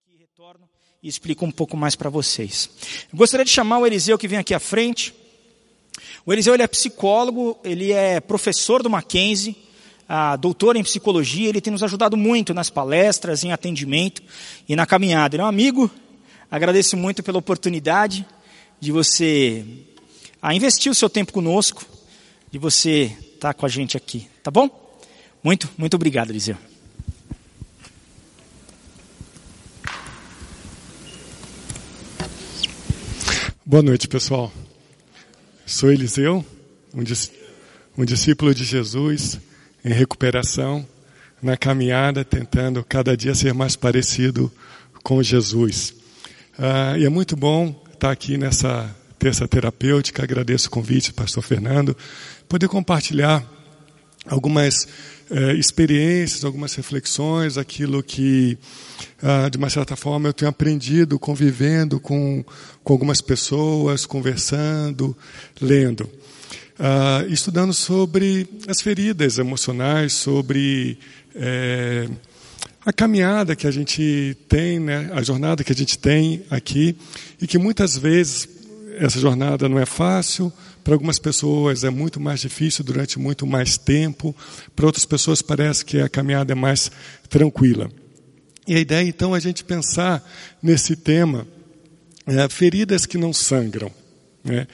aqui, retorno e explico um pouco mais para vocês. Eu gostaria de chamar o Eliseu que vem aqui à frente. O Eliseu ele é psicólogo, ele é professor do Mackenzie, doutor em psicologia, ele tem nos ajudado muito nas palestras, em atendimento e na caminhada. Ele é um amigo, agradeço muito pela oportunidade de você a investir o seu tempo conosco, de você estar com a gente aqui, tá bom? Muito, muito obrigado, Eliseu. Boa noite, pessoal. Sou Eliseu, um, discípulo de Jesus em recuperação, na caminhada, tentando cada dia ser mais parecido com Jesus. Ah, e é muito bom estar aqui nessa terça terapêutica. Agradeço o convite, Pastor Fernando, poder compartilhar algumas eh, experiências, algumas reflexões, aquilo que, ah, de uma certa forma, eu tenho aprendido convivendo com, com algumas pessoas, conversando, lendo. Ah, estudando sobre as feridas emocionais, sobre eh, a caminhada que a gente tem, né, a jornada que a gente tem aqui, e que muitas vezes essa jornada não é fácil, para algumas pessoas é muito mais difícil durante muito mais tempo, para outras pessoas parece que a caminhada é mais tranquila. E a ideia então é a gente pensar nesse tema, é, feridas que não sangram. Né?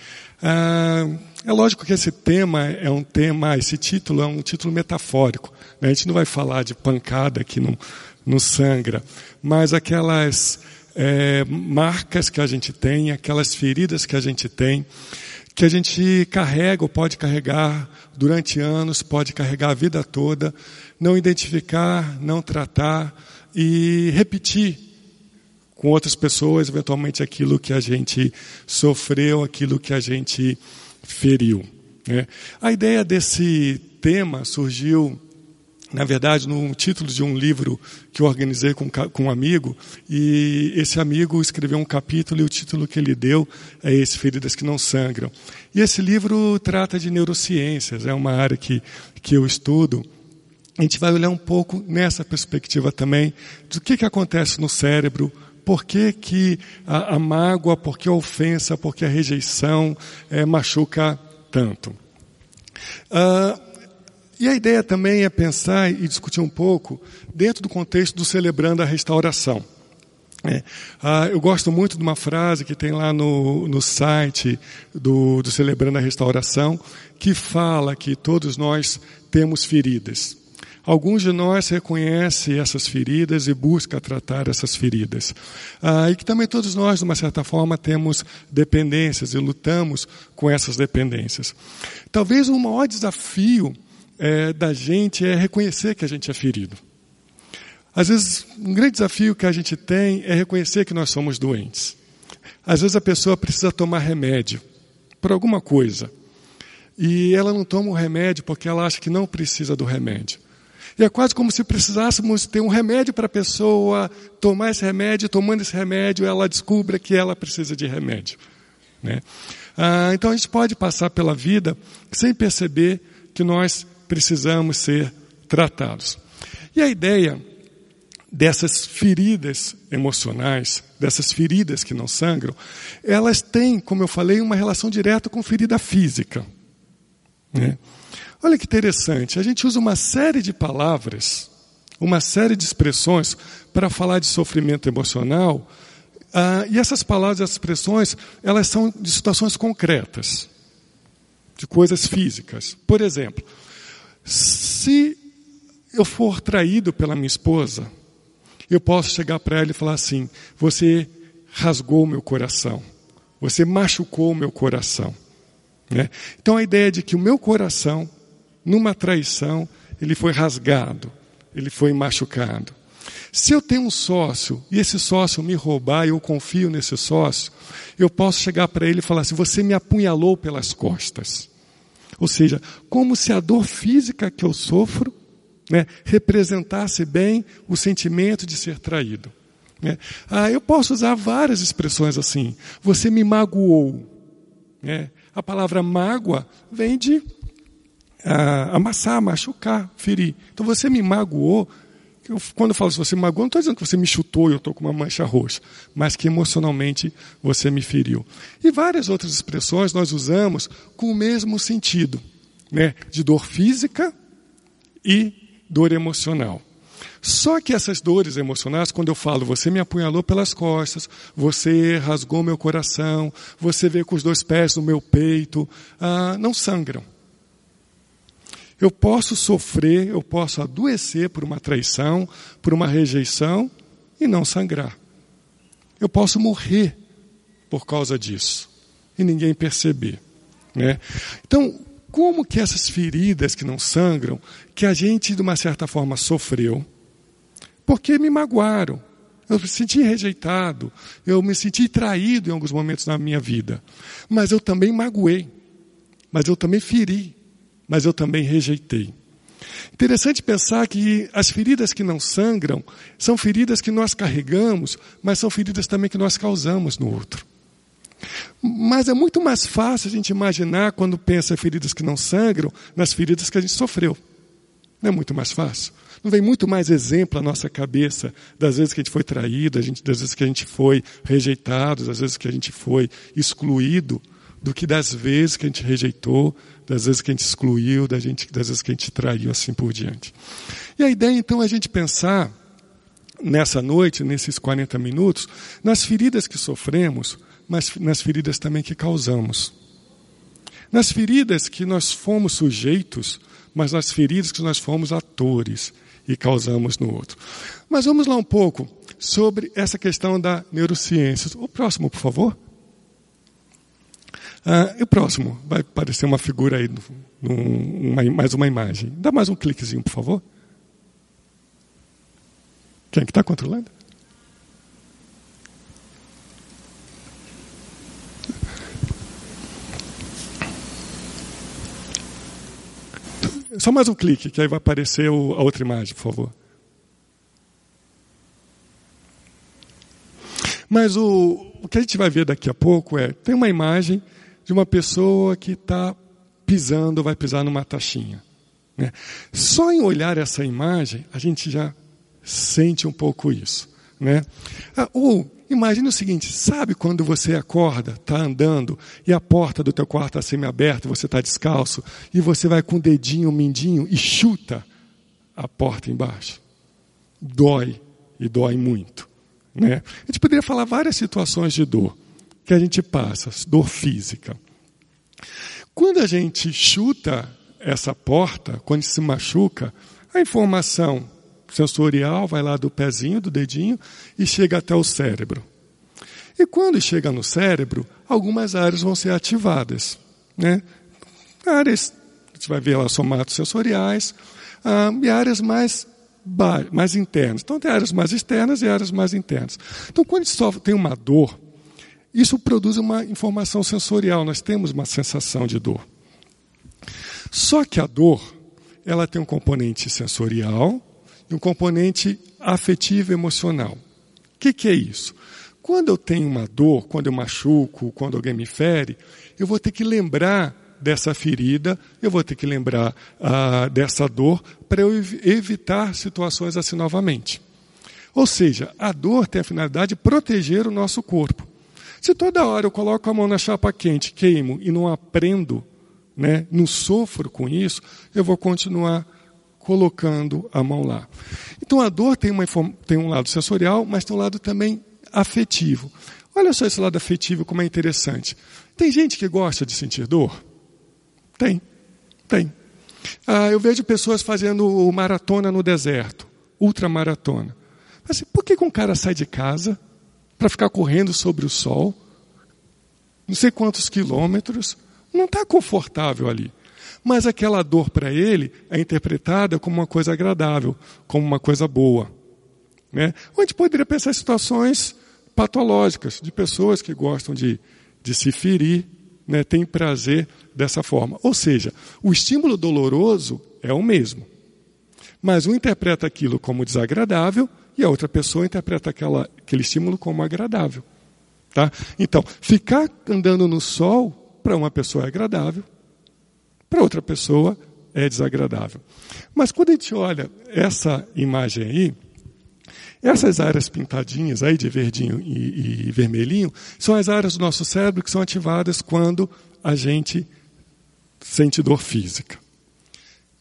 Ah, é lógico que esse tema é um tema, esse título é um título metafórico. Né? A gente não vai falar de pancada que não, não sangra, mas aquelas é, marcas que a gente tem, aquelas feridas que a gente tem, que a gente carrega ou pode carregar durante anos, pode carregar a vida toda, não identificar, não tratar e repetir com outras pessoas, eventualmente aquilo que a gente sofreu, aquilo que a gente feriu. Né? A ideia desse tema surgiu na verdade, no título de um livro que eu organizei com, com um amigo, e esse amigo escreveu um capítulo e o título que ele deu é esse, Feridas que Não Sangram. E esse livro trata de neurociências, é uma área que, que eu estudo. A gente vai olhar um pouco nessa perspectiva também do que, que acontece no cérebro, por que, que a, a mágoa, por que a ofensa, por que a rejeição é, machuca tanto. Uh, e a ideia também é pensar e discutir um pouco dentro do contexto do celebrando a restauração. É, ah, eu gosto muito de uma frase que tem lá no, no site do, do Celebrando a Restauração, que fala que todos nós temos feridas. Alguns de nós reconhecem essas feridas e buscam tratar essas feridas. Ah, e que também todos nós, de uma certa forma, temos dependências e lutamos com essas dependências. Talvez o maior desafio é, da gente é reconhecer que a gente é ferido. Às vezes, um grande desafio que a gente tem é reconhecer que nós somos doentes. Às vezes a pessoa precisa tomar remédio por alguma coisa. E ela não toma o remédio porque ela acha que não precisa do remédio. E é quase como se precisássemos ter um remédio para a pessoa tomar esse remédio, tomando esse remédio, ela descubra que ela precisa de remédio. Né? Ah, então a gente pode passar pela vida sem perceber que nós precisamos ser tratados. E a ideia dessas feridas emocionais, dessas feridas que não sangram, elas têm, como eu falei, uma relação direta com ferida física. Né? Olha que interessante, a gente usa uma série de palavras, uma série de expressões para falar de sofrimento emocional, ah, e essas palavras, essas expressões, elas são de situações concretas, de coisas físicas. Por exemplo, se eu for traído pela minha esposa, eu posso chegar para ela e falar assim: Você rasgou meu coração, você machucou meu coração. Né? Então a ideia de que o meu coração, numa traição, ele foi rasgado, ele foi machucado. Se eu tenho um sócio e esse sócio me roubar e eu confio nesse sócio, eu posso chegar para ele e falar assim: Você me apunhalou pelas costas. Ou seja, como se a dor física que eu sofro né, representasse bem o sentimento de ser traído. Né? Ah, eu posso usar várias expressões assim. Você me magoou. Né? A palavra mágoa vem de ah, amassar, machucar, ferir. Então você me magoou. Eu, quando eu falo se você me magoou, não estou dizendo que você me chutou e eu estou com uma mancha roxa, mas que emocionalmente você me feriu. E várias outras expressões nós usamos com o mesmo sentido, né? de dor física e dor emocional. Só que essas dores emocionais, quando eu falo, você me apunhalou pelas costas, você rasgou meu coração, você veio com os dois pés no meu peito, ah, não sangram. Eu posso sofrer, eu posso adoecer por uma traição, por uma rejeição e não sangrar. Eu posso morrer por causa disso e ninguém perceber. Né? Então, como que essas feridas que não sangram, que a gente de uma certa forma sofreu, porque me magoaram, eu me senti rejeitado, eu me senti traído em alguns momentos na minha vida, mas eu também magoei, mas eu também feri, mas eu também rejeitei. Interessante pensar que as feridas que não sangram são feridas que nós carregamos, mas são feridas também que nós causamos no outro. Mas é muito mais fácil a gente imaginar, quando pensa em feridas que não sangram, nas feridas que a gente sofreu. Não é muito mais fácil? Não vem muito mais exemplo à nossa cabeça das vezes que a gente foi traído, das vezes que a gente foi rejeitado, das vezes que a gente foi excluído, do que das vezes que a gente rejeitou, das vezes que a gente excluiu, das, vezes que a gente traiu, assim por diante. E a ideia então é a gente pensar nessa noite, nesses 40 minutos, nas feridas que sofremos, mas nas feridas também que causamos. Nas feridas que nós fomos sujeitos, mas nas feridas que nós fomos atores e causamos no outro. Mas vamos lá um pouco sobre essa questão da neurociência. O próximo, por favor. Ah, e o próximo, vai aparecer uma figura aí, num, uma, mais uma imagem. Dá mais um cliquezinho, por favor. Quem é que está controlando? Só mais um clique, que aí vai aparecer o, a outra imagem, por favor. Mas o, o que a gente vai ver daqui a pouco é: tem uma imagem de uma pessoa que está pisando, vai pisar numa taxinha. Né? Só em olhar essa imagem, a gente já sente um pouco isso. Né? Ah, ou imagine o seguinte: sabe quando você acorda, está andando e a porta do teu quarto está semi-aberta, você está descalço e você vai com o dedinho, o mindinho e chuta a porta embaixo? Dói e dói muito. Né? A gente poderia falar várias situações de dor que a gente passa, dor física. Quando a gente chuta essa porta, quando se machuca, a informação sensorial vai lá do pezinho, do dedinho e chega até o cérebro. E quando chega no cérebro, algumas áreas vão ser ativadas. Né? Áreas, a gente vai ver lá somatosensoriais, ah, e áreas mais, mais internas. Então tem áreas mais externas e áreas mais internas. Então quando a gente sofre, tem uma dor, isso produz uma informação sensorial, nós temos uma sensação de dor. Só que a dor, ela tem um componente sensorial e um componente afetivo emocional. O que, que é isso? Quando eu tenho uma dor, quando eu machuco, quando alguém me fere, eu vou ter que lembrar dessa ferida, eu vou ter que lembrar ah, dessa dor para eu evitar situações assim novamente. Ou seja, a dor tem a finalidade de proteger o nosso corpo. Se toda hora eu coloco a mão na chapa quente, queimo e não aprendo, né, não sofro com isso, eu vou continuar colocando a mão lá. Então a dor tem, uma, tem um lado sensorial, mas tem um lado também afetivo. Olha só esse lado afetivo como é interessante. Tem gente que gosta de sentir dor? Tem, tem. Ah, eu vejo pessoas fazendo maratona no deserto, ultramaratona. Mas por que, que um cara sai de casa para ficar correndo sobre o sol, não sei quantos quilômetros, não está confortável ali. Mas aquela dor para ele é interpretada como uma coisa agradável, como uma coisa boa. Né? Ou a gente poderia pensar em situações patológicas, de pessoas que gostam de, de se ferir, né, têm prazer dessa forma. Ou seja, o estímulo doloroso é o mesmo. Mas um interpreta aquilo como desagradável e a outra pessoa interpreta aquela, aquele estímulo como agradável. Tá? Então, ficar andando no sol para uma pessoa é agradável, para outra pessoa é desagradável. Mas quando a gente olha essa imagem aí, essas áreas pintadinhas aí de verdinho e, e vermelhinho são as áreas do nosso cérebro que são ativadas quando a gente sente dor física.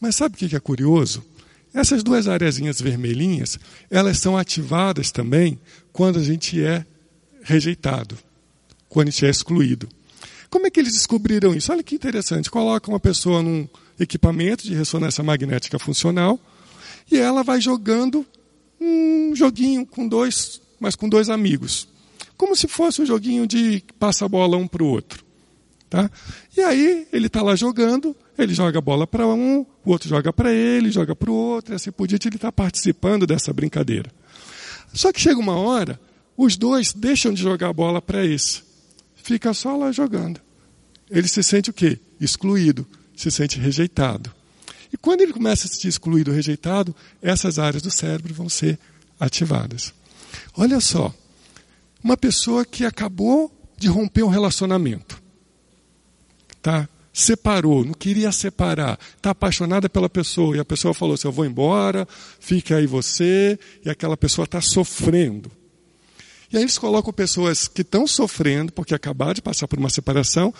Mas sabe o que é curioso? Essas duas areazinhas vermelhinhas, elas são ativadas também quando a gente é rejeitado, quando a gente é excluído. Como é que eles descobriram isso? Olha que interessante. Coloca uma pessoa num equipamento de ressonância magnética funcional e ela vai jogando um joguinho com dois, mas com dois amigos. Como se fosse um joguinho de passa a bola um para o outro. Tá? E aí ele está lá jogando, ele joga a bola para um, o outro joga para ele, joga para o outro, e assim por diante, ele está participando dessa brincadeira. Só que chega uma hora, os dois deixam de jogar a bola para esse. Fica só lá jogando. Ele se sente o quê? Excluído, se sente rejeitado. E quando ele começa a se sentir excluído, rejeitado, essas áreas do cérebro vão ser ativadas. Olha só, uma pessoa que acabou de romper um relacionamento, tá? separou, não queria separar, está apaixonada pela pessoa e a pessoa falou assim: Eu vou embora, fique aí você, e aquela pessoa está sofrendo. E aí eles colocam pessoas que estão sofrendo, porque acabaram de passar por uma separação,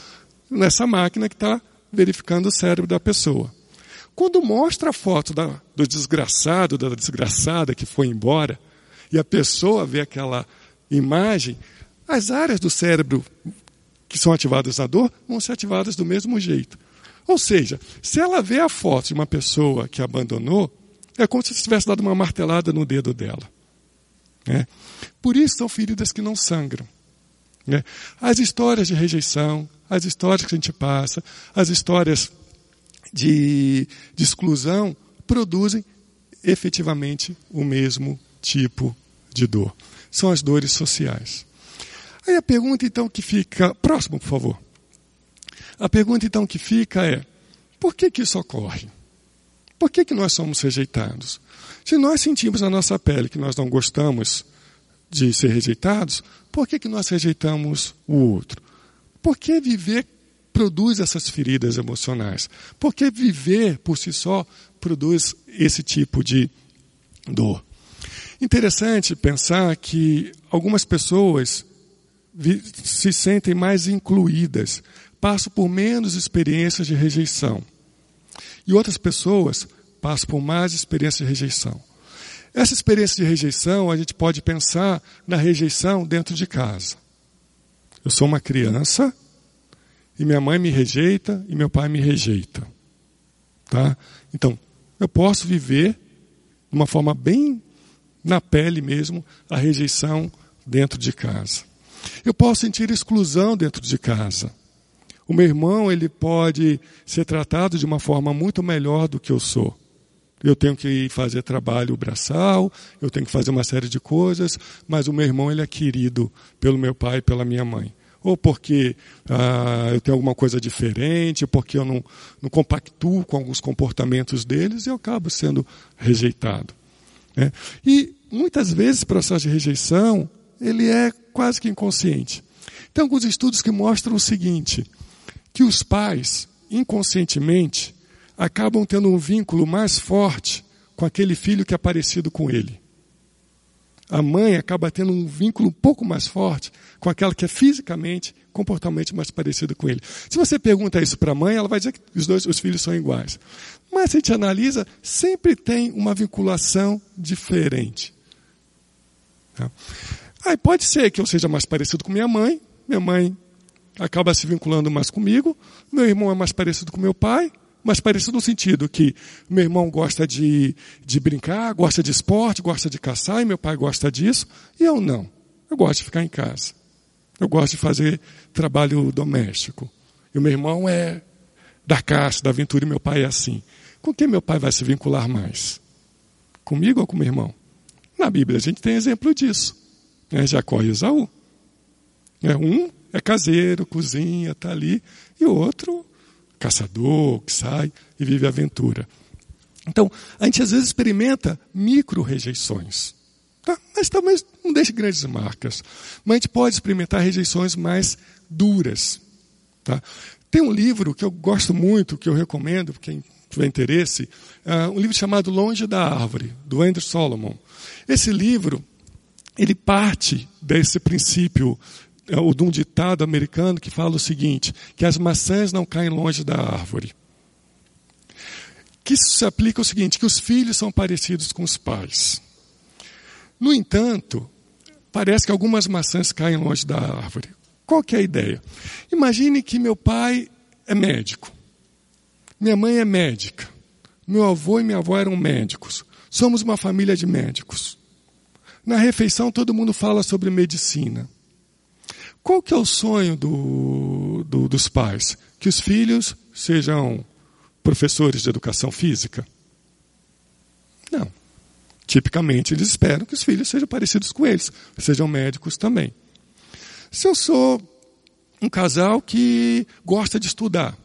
nessa máquina que está verificando o cérebro da pessoa. Quando mostra a foto da, do desgraçado, da desgraçada que foi embora, e a pessoa vê aquela imagem, as áreas do cérebro que são ativadas na dor vão ser ativadas do mesmo jeito. Ou seja, se ela vê a foto de uma pessoa que abandonou, é como se tivesse dado uma martelada no dedo dela. Né? Por isso são feridas que não sangram. Né? As histórias de rejeição, as histórias que a gente passa, as histórias de, de exclusão, produzem efetivamente o mesmo tipo de dor. São as dores sociais. Aí a pergunta então que fica. Próximo, por favor. A pergunta então que fica é: por que, que isso ocorre? Por que, que nós somos rejeitados? Se nós sentimos na nossa pele que nós não gostamos de ser rejeitados, por que, que nós rejeitamos o outro? Por que viver produz essas feridas emocionais? Por que viver por si só produz esse tipo de dor? Interessante pensar que algumas pessoas se sentem mais incluídas, passam por menos experiências de rejeição. E outras pessoas passam por mais experiências de rejeição. Essa experiência de rejeição, a gente pode pensar na rejeição dentro de casa. Eu sou uma criança e minha mãe me rejeita e meu pai me rejeita. Tá? Então, eu posso viver de uma forma bem na pele mesmo a rejeição dentro de casa. Eu posso sentir exclusão dentro de casa. O meu irmão, ele pode ser tratado de uma forma muito melhor do que eu sou. Eu tenho que fazer trabalho braçal, eu tenho que fazer uma série de coisas, mas o meu irmão ele é querido pelo meu pai e pela minha mãe. Ou porque ah, eu tenho alguma coisa diferente, porque eu não, não compactuo com alguns comportamentos deles e eu acabo sendo rejeitado. Né? E muitas vezes processo de rejeição ele é quase que inconsciente. Tem alguns estudos que mostram o seguinte, que os pais, inconscientemente, acabam tendo um vínculo mais forte com aquele filho que é parecido com ele. A mãe acaba tendo um vínculo um pouco mais forte com aquela que é fisicamente, comportamentalmente mais parecida com ele. Se você pergunta isso para a mãe, ela vai dizer que os dois os filhos são iguais. Mas se a gente analisa, sempre tem uma vinculação diferente. Tá? Aí pode ser que eu seja mais parecido com minha mãe, minha mãe acaba se vinculando mais comigo, meu irmão é mais parecido com meu pai, mais parecido no sentido que meu irmão gosta de, de brincar, gosta de esporte, gosta de caçar, e meu pai gosta disso, e eu não. Eu gosto de ficar em casa. Eu gosto de fazer trabalho doméstico. E o meu irmão é da caça, da aventura, e meu pai é assim. Com quem meu pai vai se vincular mais? Comigo ou com meu irmão? Na Bíblia a gente tem exemplo disso né, Jacó e Esaú. É, um é caseiro, cozinha, está ali, e o outro, caçador, que sai e vive a aventura. Então, a gente às vezes experimenta micro-rejeições. Tá? Mas talvez não deixe grandes marcas. Mas a gente pode experimentar rejeições mais duras. Tá? Tem um livro que eu gosto muito, que eu recomendo, quem tiver interesse, uh, um livro chamado Longe da Árvore, do Andrew Solomon. Esse livro, ele parte desse princípio, uh, ou de um ditado americano que fala o seguinte, que as maçãs não caem longe da árvore. Que isso se aplica ao seguinte, que os filhos são parecidos com os pais. No entanto, parece que algumas maçãs caem longe da árvore. Qual que é a ideia? Imagine que meu pai é médico. Minha mãe é médica. Meu avô e minha avó eram médicos. Somos uma família de médicos. Na refeição todo mundo fala sobre medicina. Qual que é o sonho do, do, dos pais? Que os filhos sejam professores de educação física? Não. Tipicamente eles esperam que os filhos sejam parecidos com eles, sejam médicos também. Se eu sou um casal que gosta de estudar,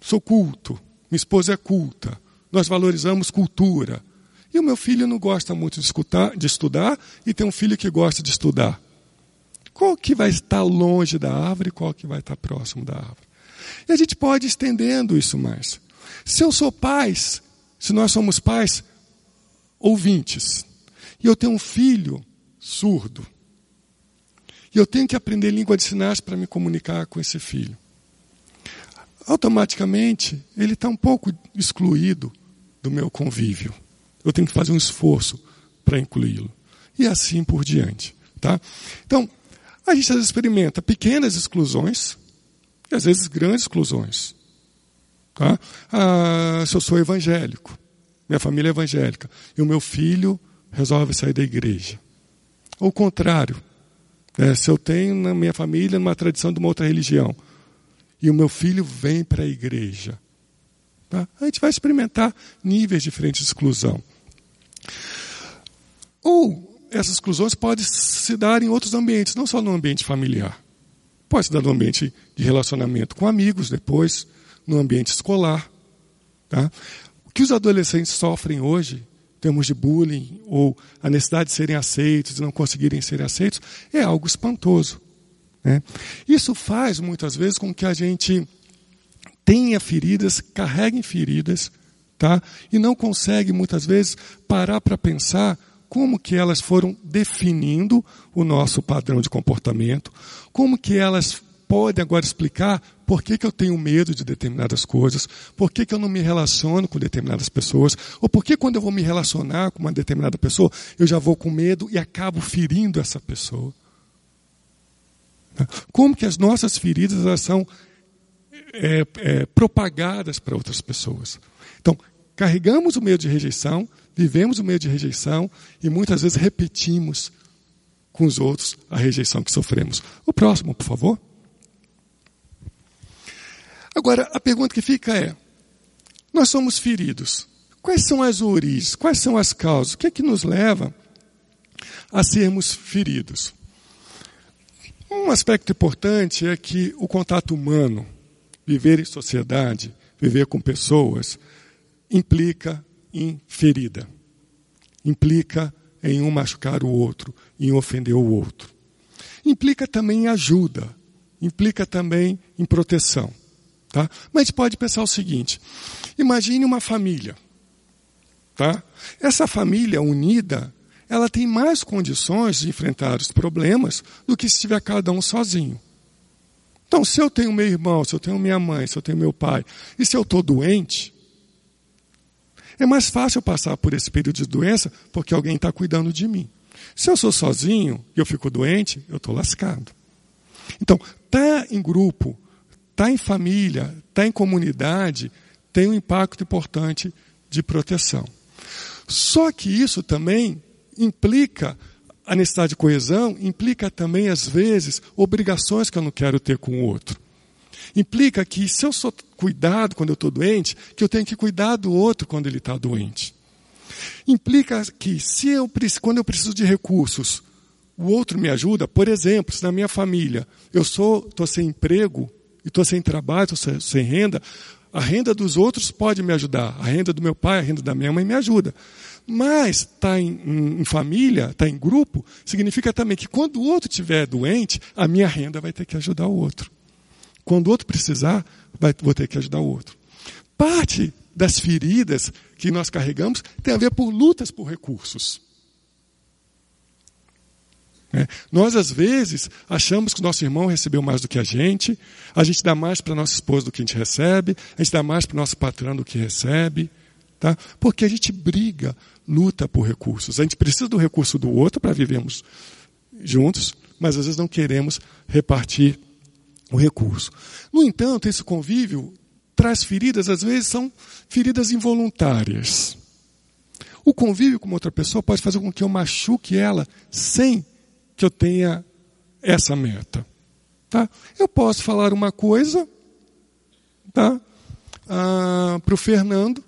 sou culto, minha esposa é culta, nós valorizamos cultura, e o meu filho não gosta muito de, escutar, de estudar e tem um filho que gosta de estudar. Qual que vai estar longe da árvore e qual que vai estar próximo da árvore? E a gente pode ir estendendo isso mais. Se eu sou pais, se nós somos pais, ouvintes, e eu tenho um filho surdo, e eu tenho que aprender língua de sinais para me comunicar com esse filho. Automaticamente, ele está um pouco excluído do meu convívio. Eu tenho que fazer um esforço para incluí-lo. E assim por diante. Tá? Então, a gente experimenta pequenas exclusões e às vezes grandes exclusões. Tá? Ah, se eu sou evangélico, minha família é evangélica, e o meu filho resolve sair da igreja. Ou o contrário, né, se eu tenho na minha família uma tradição de uma outra religião, e o meu filho vem para a igreja, tá? a gente vai experimentar níveis diferentes de exclusão. Ou essas exclusões podem se dar em outros ambientes, não só no ambiente familiar. Pode se dar no ambiente de relacionamento com amigos, depois, no ambiente escolar. Tá? O que os adolescentes sofrem hoje, em termos de bullying, ou a necessidade de serem aceitos e não conseguirem ser aceitos, é algo espantoso. Né? Isso faz, muitas vezes, com que a gente tenha feridas, carregue feridas, tá? e não consegue, muitas vezes, parar para pensar como que elas foram definindo o nosso padrão de comportamento, como que elas podem agora explicar por que, que eu tenho medo de determinadas coisas, por que, que eu não me relaciono com determinadas pessoas, ou por que quando eu vou me relacionar com uma determinada pessoa, eu já vou com medo e acabo ferindo essa pessoa. Como que as nossas feridas elas são é, é, propagadas para outras pessoas. Então, carregamos o medo de rejeição, vivemos o medo de rejeição e muitas vezes repetimos com os outros a rejeição que sofremos. O próximo, por favor. Agora, a pergunta que fica é: nós somos feridos. Quais são as origens? Quais são as causas? O que é que nos leva a sermos feridos? Um aspecto importante é que o contato humano, viver em sociedade, viver com pessoas, implica em ferida. Implica em um machucar o outro, em ofender o outro. Implica também em ajuda, implica também em proteção. Tá? Mas pode pensar o seguinte: imagine uma família. Tá? Essa família unida, ela tem mais condições de enfrentar os problemas do que se estiver cada um sozinho. Então, se eu tenho meu irmão, se eu tenho minha mãe, se eu tenho meu pai, e se eu estou doente, é mais fácil passar por esse período de doença porque alguém está cuidando de mim. Se eu sou sozinho e eu fico doente, eu estou lascado. Então, tá em grupo, está em família, está em comunidade, tem um impacto importante de proteção. Só que isso também implica a necessidade de coesão, implica também, às vezes, obrigações que eu não quero ter com o outro. Implica que se eu sou cuidado quando eu estou doente, que eu tenho que cuidar do outro quando ele está doente. Implica que se eu, quando eu preciso de recursos, o outro me ajuda. Por exemplo, se na minha família eu estou sem emprego, estou sem trabalho, estou sem renda, a renda dos outros pode me ajudar. A renda do meu pai, a renda da minha mãe me ajuda. Mas estar tá em, em, em, família, estar tá em grupo, significa também que quando o outro estiver doente, a minha renda vai ter que ajudar o outro. Quando o outro precisar, vai, vou ter que ajudar o outro. Parte das feridas que nós carregamos tem a ver por lutas por recursos. É. Nós, às vezes, achamos que o nosso irmão recebeu mais do que a gente, a gente dá mais para nossa esposa do que a gente recebe, a gente dá mais para o nosso patrão do que recebe, tá? porque a gente briga, luta por recursos. A gente precisa do recurso do outro para vivermos juntos, mas às vezes não queremos repartir o recurso. No entanto, esse convívio traz feridas, às vezes são feridas involuntárias. O convívio com outra pessoa pode fazer com que eu machuque ela sem que eu tenha essa meta. Tá? Eu posso falar uma coisa tá? ah, para o Fernando,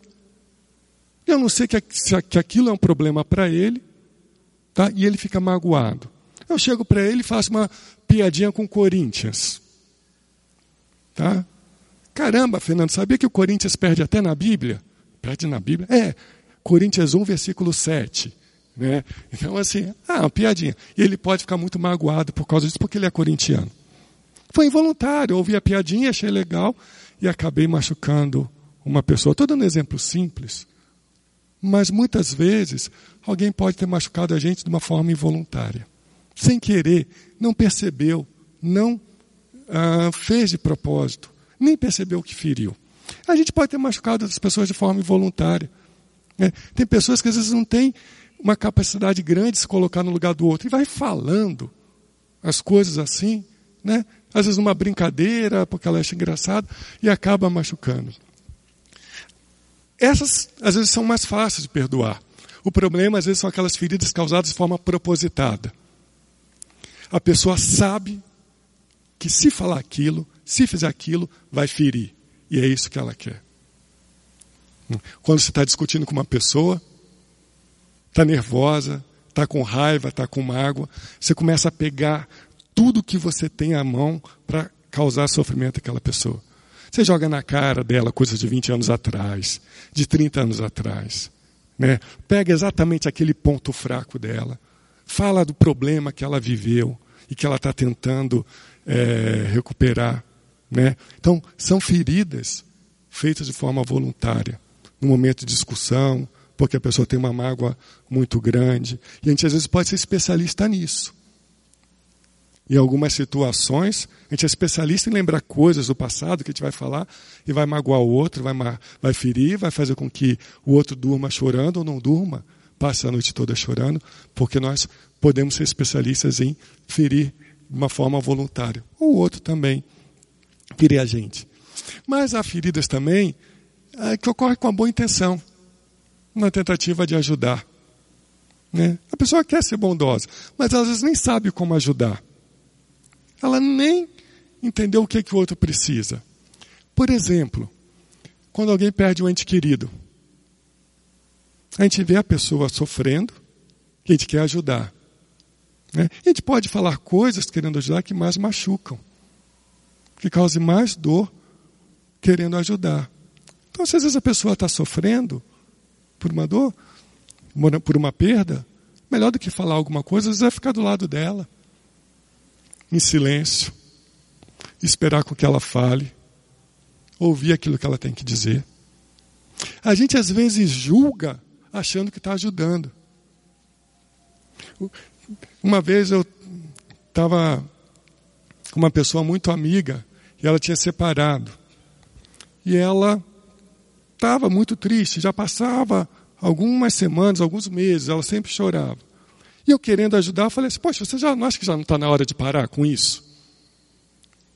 eu não sei que, que aquilo é um problema para ele, tá? e ele fica magoado. Eu chego para ele e faço uma piadinha com Corinthians. Tá? Caramba, Fernando, sabia que o Corinthians perde até na Bíblia? Perde na Bíblia? É, Coríntios 1, versículo 7. Né? Então, assim, ah, uma piadinha. E ele pode ficar muito magoado por causa disso, porque ele é corintiano. Foi involuntário, eu ouvi a piadinha, achei legal e acabei machucando uma pessoa. Estou dando um exemplo simples, mas muitas vezes alguém pode ter machucado a gente de uma forma involuntária, sem querer, não percebeu, não ah, fez de propósito, nem percebeu que feriu. A gente pode ter machucado as pessoas de forma involuntária. Né? Tem pessoas que às vezes não têm uma capacidade grande de se colocar no lugar do outro e vai falando as coisas assim, né? Às vezes uma brincadeira, porque ela acha engraçado, e acaba machucando. Essas, às vezes, são mais fáceis de perdoar. O problema, às vezes, são aquelas feridas causadas de forma propositada. A pessoa sabe que se falar aquilo, se fizer aquilo, vai ferir. E é isso que ela quer. Quando você está discutindo com uma pessoa, está nervosa, está com raiva, está com mágoa, você começa a pegar tudo que você tem à mão para causar sofrimento àquela pessoa. Você joga na cara dela coisas de 20 anos atrás, de 30 anos atrás. Né? Pega exatamente aquele ponto fraco dela, fala do problema que ela viveu e que ela está tentando é, recuperar. Né? Então, são feridas feitas de forma voluntária, no momento de discussão, porque a pessoa tem uma mágoa muito grande. E a gente às vezes pode ser especialista nisso. Em algumas situações, a gente é especialista em lembrar coisas do passado que a gente vai falar e vai magoar o outro, vai, vai ferir, vai fazer com que o outro durma chorando ou não durma, passe a noite toda chorando, porque nós podemos ser especialistas em ferir de uma forma voluntária. Ou o outro também ferir a gente. Mas há feridas também é, que ocorrem com a boa intenção uma tentativa de ajudar. Né? A pessoa quer ser bondosa, mas às vezes nem sabe como ajudar. Ela nem entendeu o que, que o outro precisa. Por exemplo, quando alguém perde um ente querido, a gente vê a pessoa sofrendo e a gente quer ajudar. Né? A gente pode falar coisas querendo ajudar que mais machucam, que causem mais dor querendo ajudar. Então, às vezes a pessoa está sofrendo, por uma dor, por uma perda, melhor do que falar alguma coisa, às vezes é ficar do lado dela, em silêncio, esperar com que ela fale, ouvir aquilo que ela tem que dizer. A gente às vezes julga achando que está ajudando. Uma vez eu estava com uma pessoa muito amiga e ela tinha separado. E ela estava muito triste, já passava algumas semanas, alguns meses, ela sempre chorava. E eu querendo ajudar, eu falei assim, poxa, você já não acha que já não está na hora de parar com isso?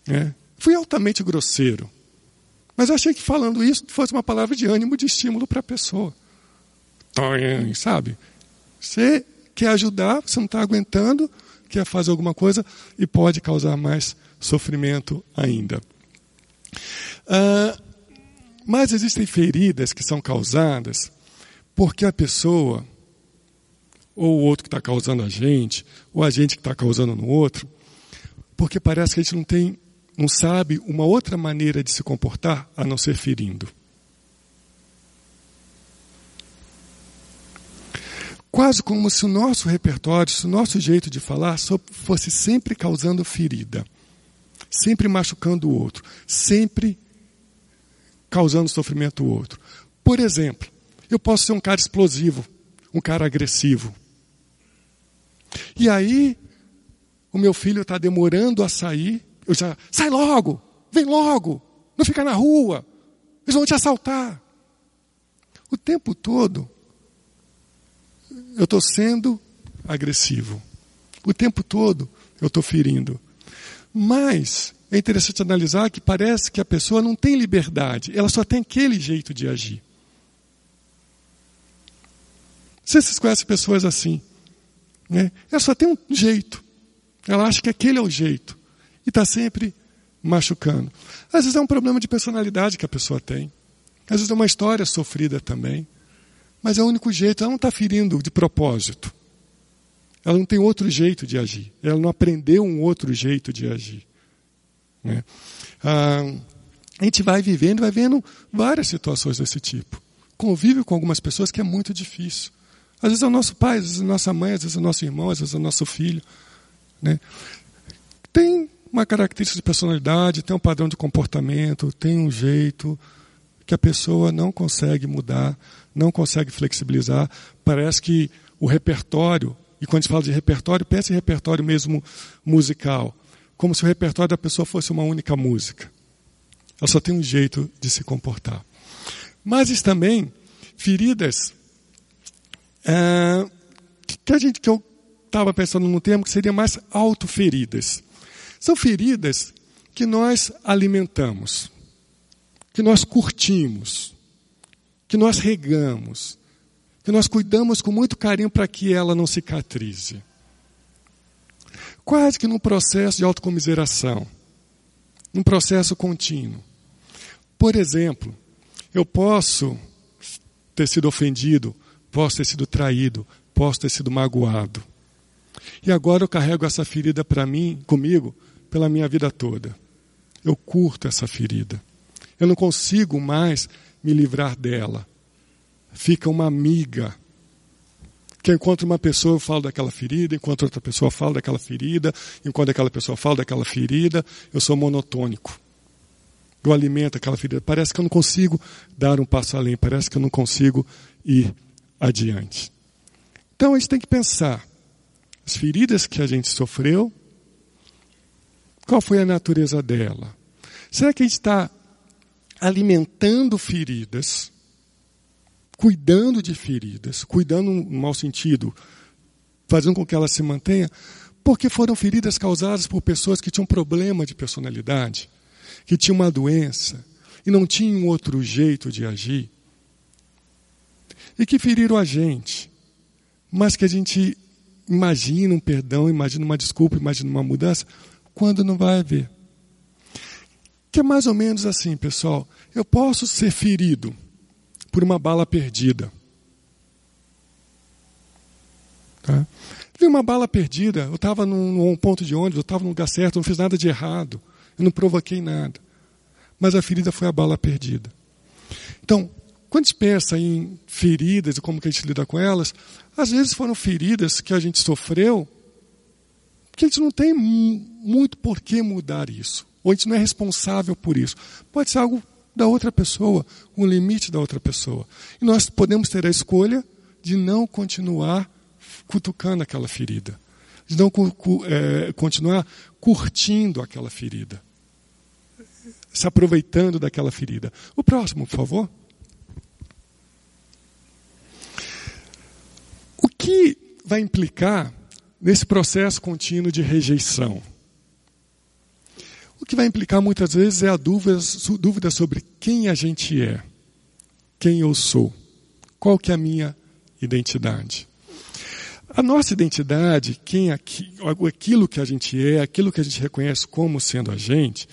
É. Fui altamente grosseiro. Mas achei que falando isso fosse uma palavra de ânimo, de estímulo para a pessoa. Sabe? Você quer ajudar, você não está aguentando, quer fazer alguma coisa e pode causar mais sofrimento ainda. Ah, mas existem feridas que são causadas porque a pessoa, ou o outro que está causando a gente, ou a gente que está causando no outro, porque parece que a gente não tem, não sabe uma outra maneira de se comportar a não ser ferindo. Quase como se o nosso repertório, se o nosso jeito de falar fosse sempre causando ferida, sempre machucando o outro, sempre causando sofrimento ao outro. Por exemplo, eu posso ser um cara explosivo, um cara agressivo. E aí, o meu filho está demorando a sair, eu já, sai logo, vem logo, não fica na rua, eles vão te assaltar. O tempo todo, eu estou sendo agressivo. O tempo todo, eu estou ferindo. Mas é interessante analisar que parece que a pessoa não tem liberdade, ela só tem aquele jeito de agir. Vocês conhecem pessoas assim. Né? Ela só tem um jeito. Ela acha que aquele é o jeito. E está sempre machucando. Às vezes é um problema de personalidade que a pessoa tem. Às vezes é uma história sofrida também. Mas é o único jeito. Ela não está ferindo de propósito. Ela não tem outro jeito de agir. Ela não aprendeu um outro jeito de agir. Né? Ah, a gente vai vivendo, vai vendo várias situações desse tipo. Convive com algumas pessoas que é muito difícil. Às vezes é o nosso pai, às vezes é a nossa mãe, às vezes é o nosso irmão, às vezes é o nosso filho. Né? Tem uma característica de personalidade, tem um padrão de comportamento, tem um jeito que a pessoa não consegue mudar, não consegue flexibilizar. Parece que o repertório, e quando gente fala de repertório, pensa em repertório mesmo musical, como se o repertório da pessoa fosse uma única música. Ela só tem um jeito de se comportar. Mas também feridas é, que a gente que eu estava pensando num termo que seria mais autoferidas. São feridas que nós alimentamos, que nós curtimos, que nós regamos, que nós cuidamos com muito carinho para que ela não cicatrize. Quase que num processo de autocomiseração, num processo contínuo. Por exemplo, eu posso ter sido ofendido, posso ter sido traído, posso ter sido magoado. E agora eu carrego essa ferida para mim, comigo, pela minha vida toda. Eu curto essa ferida. Eu não consigo mais me livrar dela. Fica uma amiga. Que eu encontro uma pessoa, eu falo daquela ferida, enquanto outra pessoa fala daquela ferida, enquanto aquela pessoa fala daquela ferida, eu sou monotônico. Eu alimento aquela ferida. Parece que eu não consigo dar um passo além, parece que eu não consigo ir adiante. Então a gente tem que pensar as feridas que a gente sofreu, qual foi a natureza dela? Será que a gente está alimentando feridas, cuidando de feridas, cuidando no mau sentido, fazendo com que elas se mantenham, porque foram feridas causadas por pessoas que tinham problema de personalidade, que tinham uma doença e não tinham outro jeito de agir, e que feriram a gente, mas que a gente imagina um perdão, imagina uma desculpa, imagina uma mudança, quando não vai haver. Que é mais ou menos assim, pessoal. Eu posso ser ferido por uma bala perdida. Tá? Vi uma bala perdida, eu estava num, num, ponto de ônibus, eu estava no lugar certo, eu não fiz nada de errado, eu não provoquei nada. Mas a ferida foi a bala perdida. Então, quando a gente pensa em feridas e como que a gente lida com elas, às vezes foram feridas que a gente sofreu que a gente não tem muito por que mudar isso. Ou a gente não é responsável por isso. Pode ser algo da outra pessoa, um limite da outra pessoa. E nós podemos ter a escolha de não continuar cutucando aquela ferida, de não é, continuar curtindo aquela ferida, se aproveitando daquela ferida. O próximo, por favor. Que vai implicar nesse processo contínuo de rejeição? O que vai implicar muitas vezes é a dúvida, dúvida sobre quem a gente é, quem eu sou, qual que é a minha identidade. A nossa identidade, quem aquilo que a gente é, aquilo que a gente reconhece como sendo a gente,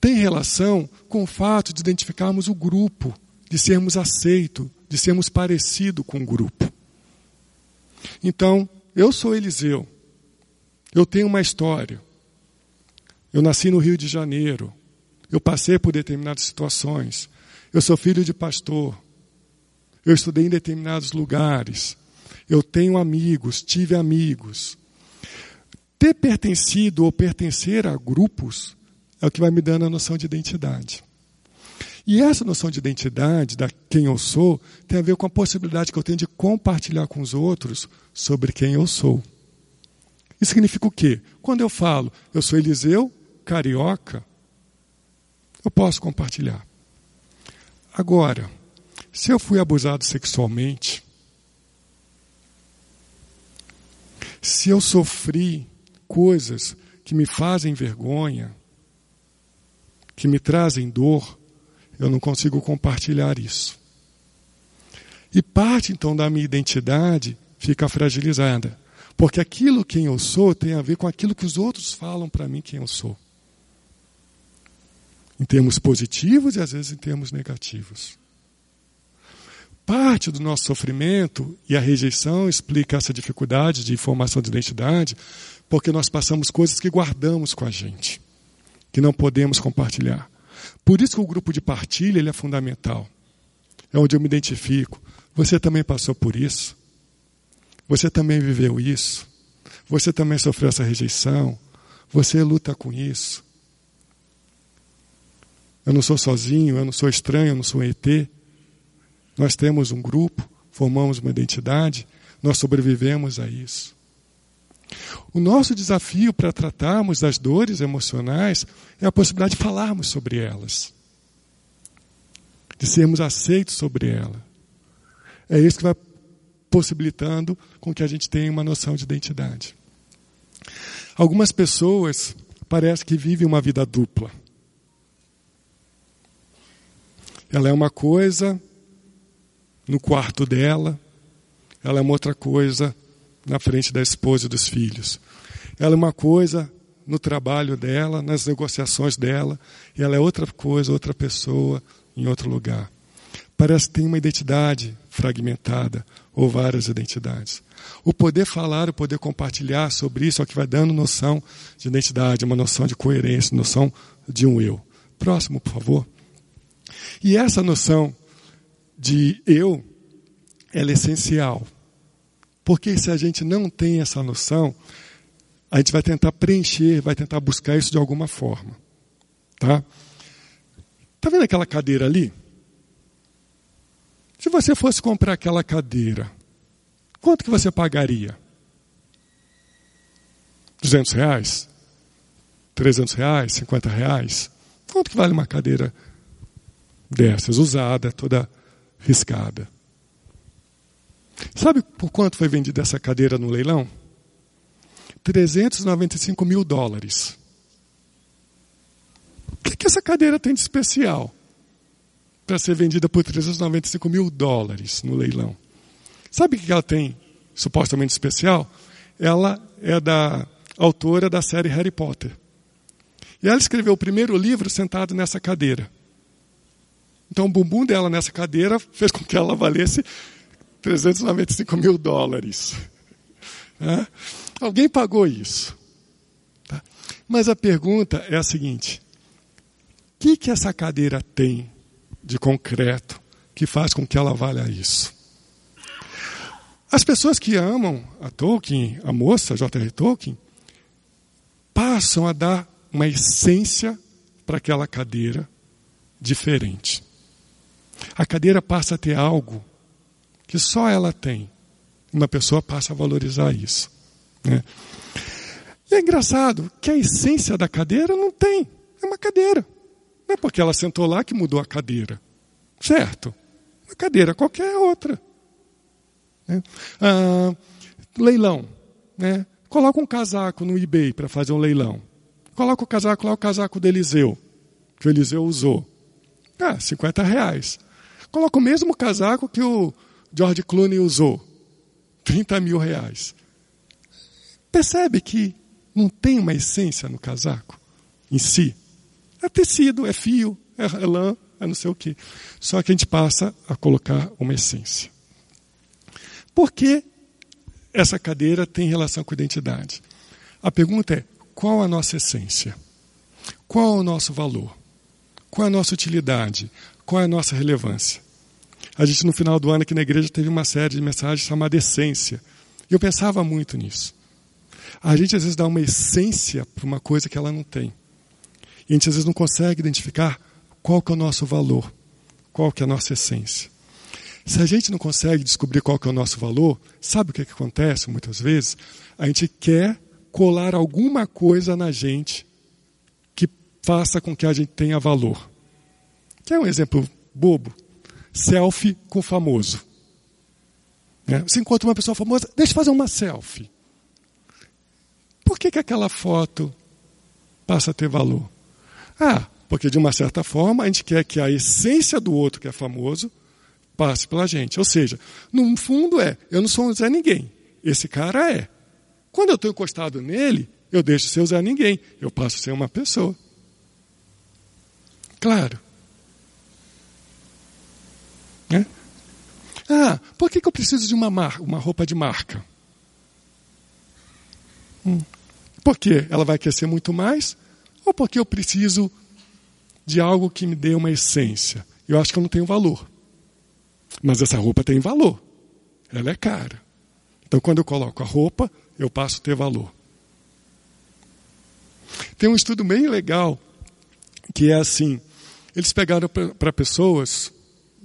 tem relação com o fato de identificarmos o grupo, de sermos aceitos, de sermos parecido com o grupo. Então, eu sou Eliseu. Eu tenho uma história. Eu nasci no Rio de Janeiro. Eu passei por determinadas situações. Eu sou filho de pastor. Eu estudei em determinados lugares. Eu tenho amigos, tive amigos. Ter pertencido ou pertencer a grupos é o que vai me dando a noção de identidade. E essa noção de identidade, da quem eu sou, tem a ver com a possibilidade que eu tenho de compartilhar com os outros sobre quem eu sou. Isso significa o quê? Quando eu falo, eu sou Eliseu, carioca, eu posso compartilhar. Agora, se eu fui abusado sexualmente, se eu sofri coisas que me fazem vergonha, que me trazem dor, eu não consigo compartilhar isso. E parte então da minha identidade fica fragilizada. Porque aquilo quem eu sou tem a ver com aquilo que os outros falam para mim quem eu sou. Em termos positivos e às vezes em termos negativos. Parte do nosso sofrimento e a rejeição explica essa dificuldade de formação de identidade, porque nós passamos coisas que guardamos com a gente, que não podemos compartilhar. Por isso que o grupo de partilha ele é fundamental. É onde eu me identifico. Você também passou por isso. Você também viveu isso. Você também sofreu essa rejeição. Você luta com isso. Eu não sou sozinho, eu não sou estranho, eu não sou um ET. Nós temos um grupo, formamos uma identidade, nós sobrevivemos a isso. O nosso desafio para tratarmos das dores emocionais é a possibilidade de falarmos sobre elas, de sermos aceitos sobre ela. É isso que vai possibilitando com que a gente tenha uma noção de identidade. Algumas pessoas parece que vivem uma vida dupla. Ela é uma coisa no quarto dela, ela é uma outra coisa na frente da esposa e dos filhos. Ela é uma coisa no trabalho dela, nas negociações dela, e ela é outra coisa, outra pessoa, em outro lugar. Parece que tem uma identidade fragmentada, ou várias identidades. O poder falar, o poder compartilhar sobre isso é o que vai dando noção de identidade, uma noção de coerência, noção de um eu. Próximo, por favor. E essa noção de eu, ela é essencial. Porque se a gente não tem essa noção, a gente vai tentar preencher, vai tentar buscar isso de alguma forma. Tá? Tá vendo aquela cadeira ali? Se você fosse comprar aquela cadeira, quanto que você pagaria? 200 reais? 300 reais? 50 reais? Quanto que vale uma cadeira dessas, usada, toda riscada? Sabe por quanto foi vendida essa cadeira no leilão? 395 mil dólares. O que, que essa cadeira tem de especial para ser vendida por 395 mil dólares no leilão? Sabe o que ela tem supostamente especial? Ela é da autora da série Harry Potter. E ela escreveu o primeiro livro sentado nessa cadeira. Então o bumbum dela nessa cadeira fez com que ela valesse 395 mil dólares. É? Alguém pagou isso. Tá? Mas a pergunta é a seguinte: o que, que essa cadeira tem de concreto que faz com que ela valha isso? As pessoas que amam a Tolkien, a moça J.R. Tolkien, passam a dar uma essência para aquela cadeira diferente. A cadeira passa a ter algo que só ela tem. Uma pessoa passa a valorizar isso. Né? E é engraçado que a essência da cadeira não tem. É uma cadeira. Não é porque ela sentou lá que mudou a cadeira. Certo? Uma cadeira qualquer outra. Né? Ah, leilão. Né? Coloca um casaco no eBay para fazer um leilão. Coloca o casaco lá, o casaco do Eliseu, que o Eliseu usou. Ah, 50 reais. Coloca o mesmo casaco que o George Clooney usou. 30 mil reais. Percebe que não tem uma essência no casaco em si. É tecido, é fio, é lã, é não sei o quê. Só que a gente passa a colocar uma essência. Por que essa cadeira tem relação com identidade? A pergunta é: qual a nossa essência? Qual o nosso valor? Qual a nossa utilidade? Qual a nossa relevância? A gente, no final do ano, aqui na igreja, teve uma série de mensagens chamada Essência. E eu pensava muito nisso. A gente, às vezes, dá uma essência para uma coisa que ela não tem. E a gente, às vezes, não consegue identificar qual que é o nosso valor, qual que é a nossa essência. Se a gente não consegue descobrir qual que é o nosso valor, sabe o que, que acontece muitas vezes? A gente quer colar alguma coisa na gente que faça com que a gente tenha valor. Quer um exemplo bobo? Selfie com famoso. Né? Você encontra uma pessoa famosa, deixa eu fazer uma selfie. Por que, que aquela foto passa a ter valor? Ah, porque de uma certa forma a gente quer que a essência do outro que é famoso passe pela gente. Ou seja, no fundo é, eu não sou um Zé Ninguém, esse cara é. Quando eu estou encostado nele, eu deixo de ser o Zé Ninguém, eu passo a ser uma pessoa. Claro. Né? Ah, por que, que eu preciso de uma, mar, uma roupa de marca? Hum. Porque ela vai aquecer muito mais? Ou porque eu preciso de algo que me dê uma essência? Eu acho que eu não tenho valor. Mas essa roupa tem valor. Ela é cara. Então, quando eu coloco a roupa, eu passo a ter valor. Tem um estudo bem legal que é assim: eles pegaram para pessoas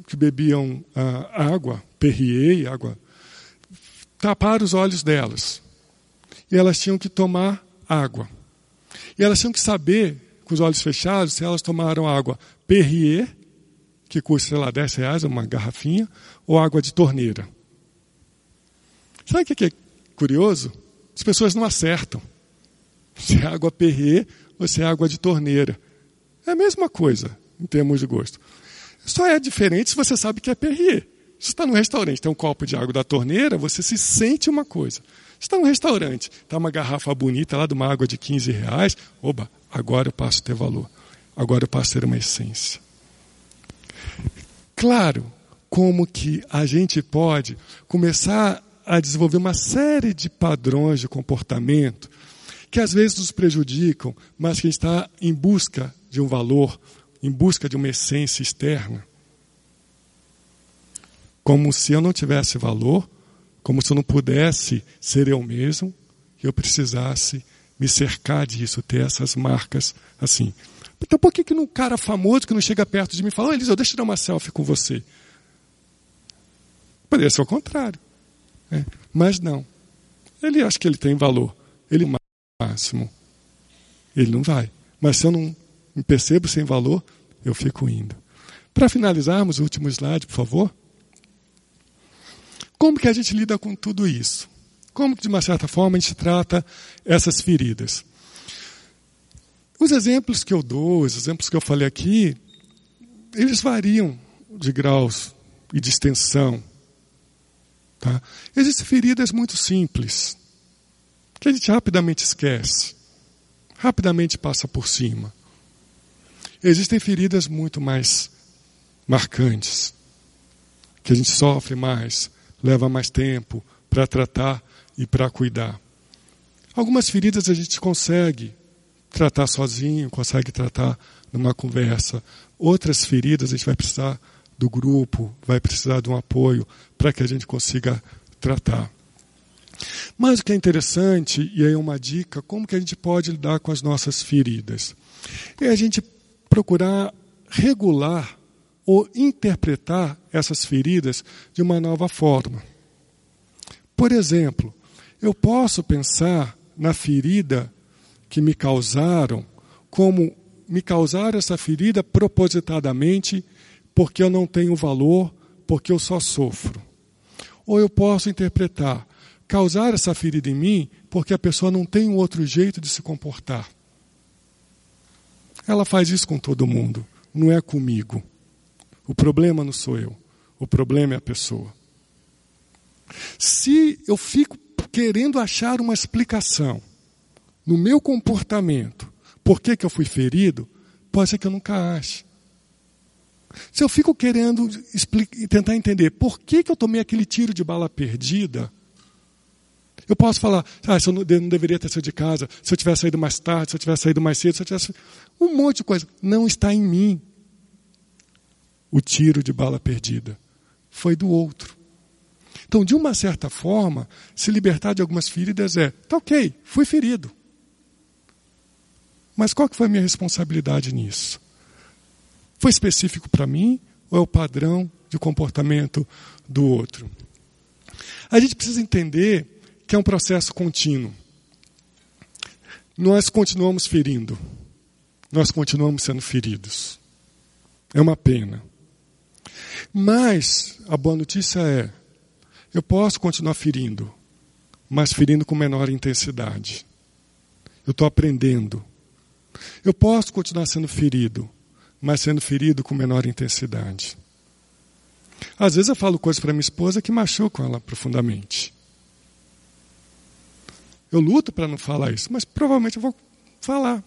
que bebiam ah, água, Perrier, água, taparam os olhos delas. E elas tinham que tomar água. E elas tinham que saber, com os olhos fechados, se elas tomaram água Perrier, que custa, sei lá, 10 reais, uma garrafinha, ou água de torneira. Sabe o que é curioso? As pessoas não acertam. Se é água Perrier ou se é água de torneira. É a mesma coisa, em termos de gosto. Só é diferente se você sabe que é Perrier. Você está no restaurante, tem um copo de água da torneira, você se sente uma coisa. Você está no restaurante, está uma garrafa bonita lá de uma água de 15 reais, oba, agora eu passo a ter valor. Agora eu passo a ter uma essência. Claro, como que a gente pode começar a desenvolver uma série de padrões de comportamento que às vezes nos prejudicam, mas que a gente está em busca de um valor, em busca de uma essência externa. Como se eu não tivesse valor, como se eu não pudesse ser eu mesmo, eu precisasse me cercar disso, ter essas marcas assim. Então por que, que um cara famoso que não chega perto de mim fala, oh, Elisa, deixa eu tirar uma selfie com você? Poderia ser o contrário. Né? Mas não. Ele acha que ele tem valor. Ele máximo. Ele não vai. Mas se eu não me percebo sem valor, eu fico indo. Para finalizarmos, o último slide, por favor. Como que a gente lida com tudo isso? Como que, de uma certa forma, a gente trata essas feridas? Os exemplos que eu dou, os exemplos que eu falei aqui, eles variam de graus e de extensão. Tá? Existem feridas muito simples, que a gente rapidamente esquece, rapidamente passa por cima. Existem feridas muito mais marcantes, que a gente sofre mais, leva mais tempo para tratar e para cuidar. Algumas feridas a gente consegue tratar sozinho, consegue tratar numa conversa. Outras feridas a gente vai precisar do grupo, vai precisar de um apoio para que a gente consiga tratar. Mas o que é interessante, e aí é uma dica, como que a gente pode lidar com as nossas feridas? É a gente procurar regular ou interpretar essas feridas de uma nova forma. Por exemplo, eu posso pensar na ferida que me causaram como me causaram essa ferida propositadamente porque eu não tenho valor, porque eu só sofro. Ou eu posso interpretar, causar essa ferida em mim porque a pessoa não tem outro jeito de se comportar. Ela faz isso com todo mundo, não é comigo. O problema não sou eu, o problema é a pessoa. Se eu fico querendo achar uma explicação no meu comportamento, por que, que eu fui ferido, pode ser que eu nunca ache. Se eu fico querendo tentar entender por que, que eu tomei aquele tiro de bala perdida, eu posso falar, ah, eu não, não deveria ter saído de casa, se eu tivesse saído mais tarde, se eu tivesse saído mais cedo, se eu tivesse. Um monte de coisa. Não está em mim o tiro de bala perdida. Foi do outro. Então, de uma certa forma, se libertar de algumas feridas é, tá ok, fui ferido. Mas qual que foi a minha responsabilidade nisso? Foi específico para mim ou é o padrão de comportamento do outro? A gente precisa entender que é um processo contínuo. Nós continuamos ferindo, nós continuamos sendo feridos. É uma pena. Mas a boa notícia é: eu posso continuar ferindo, mas ferindo com menor intensidade. Eu estou aprendendo. Eu posso continuar sendo ferido, mas sendo ferido com menor intensidade. Às vezes eu falo coisas para minha esposa que machucam ela profundamente. Eu luto para não falar isso, mas provavelmente eu vou falar.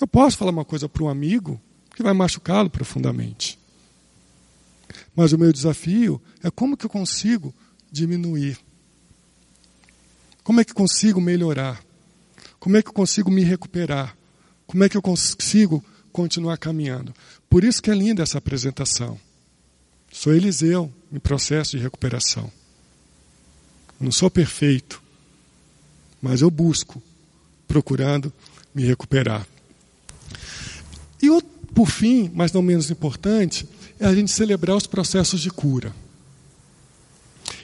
Eu posso falar uma coisa para um amigo que vai machucá-lo profundamente. Mas o meu desafio é como que eu consigo diminuir? Como é que eu consigo melhorar? Como é que eu consigo me recuperar? Como é que eu consigo continuar caminhando? Por isso que é linda essa apresentação. Sou Eliseu em processo de recuperação. Não sou perfeito, mas eu busco, procurando me recuperar. E por fim, mas não menos importante, é a gente celebrar os processos de cura.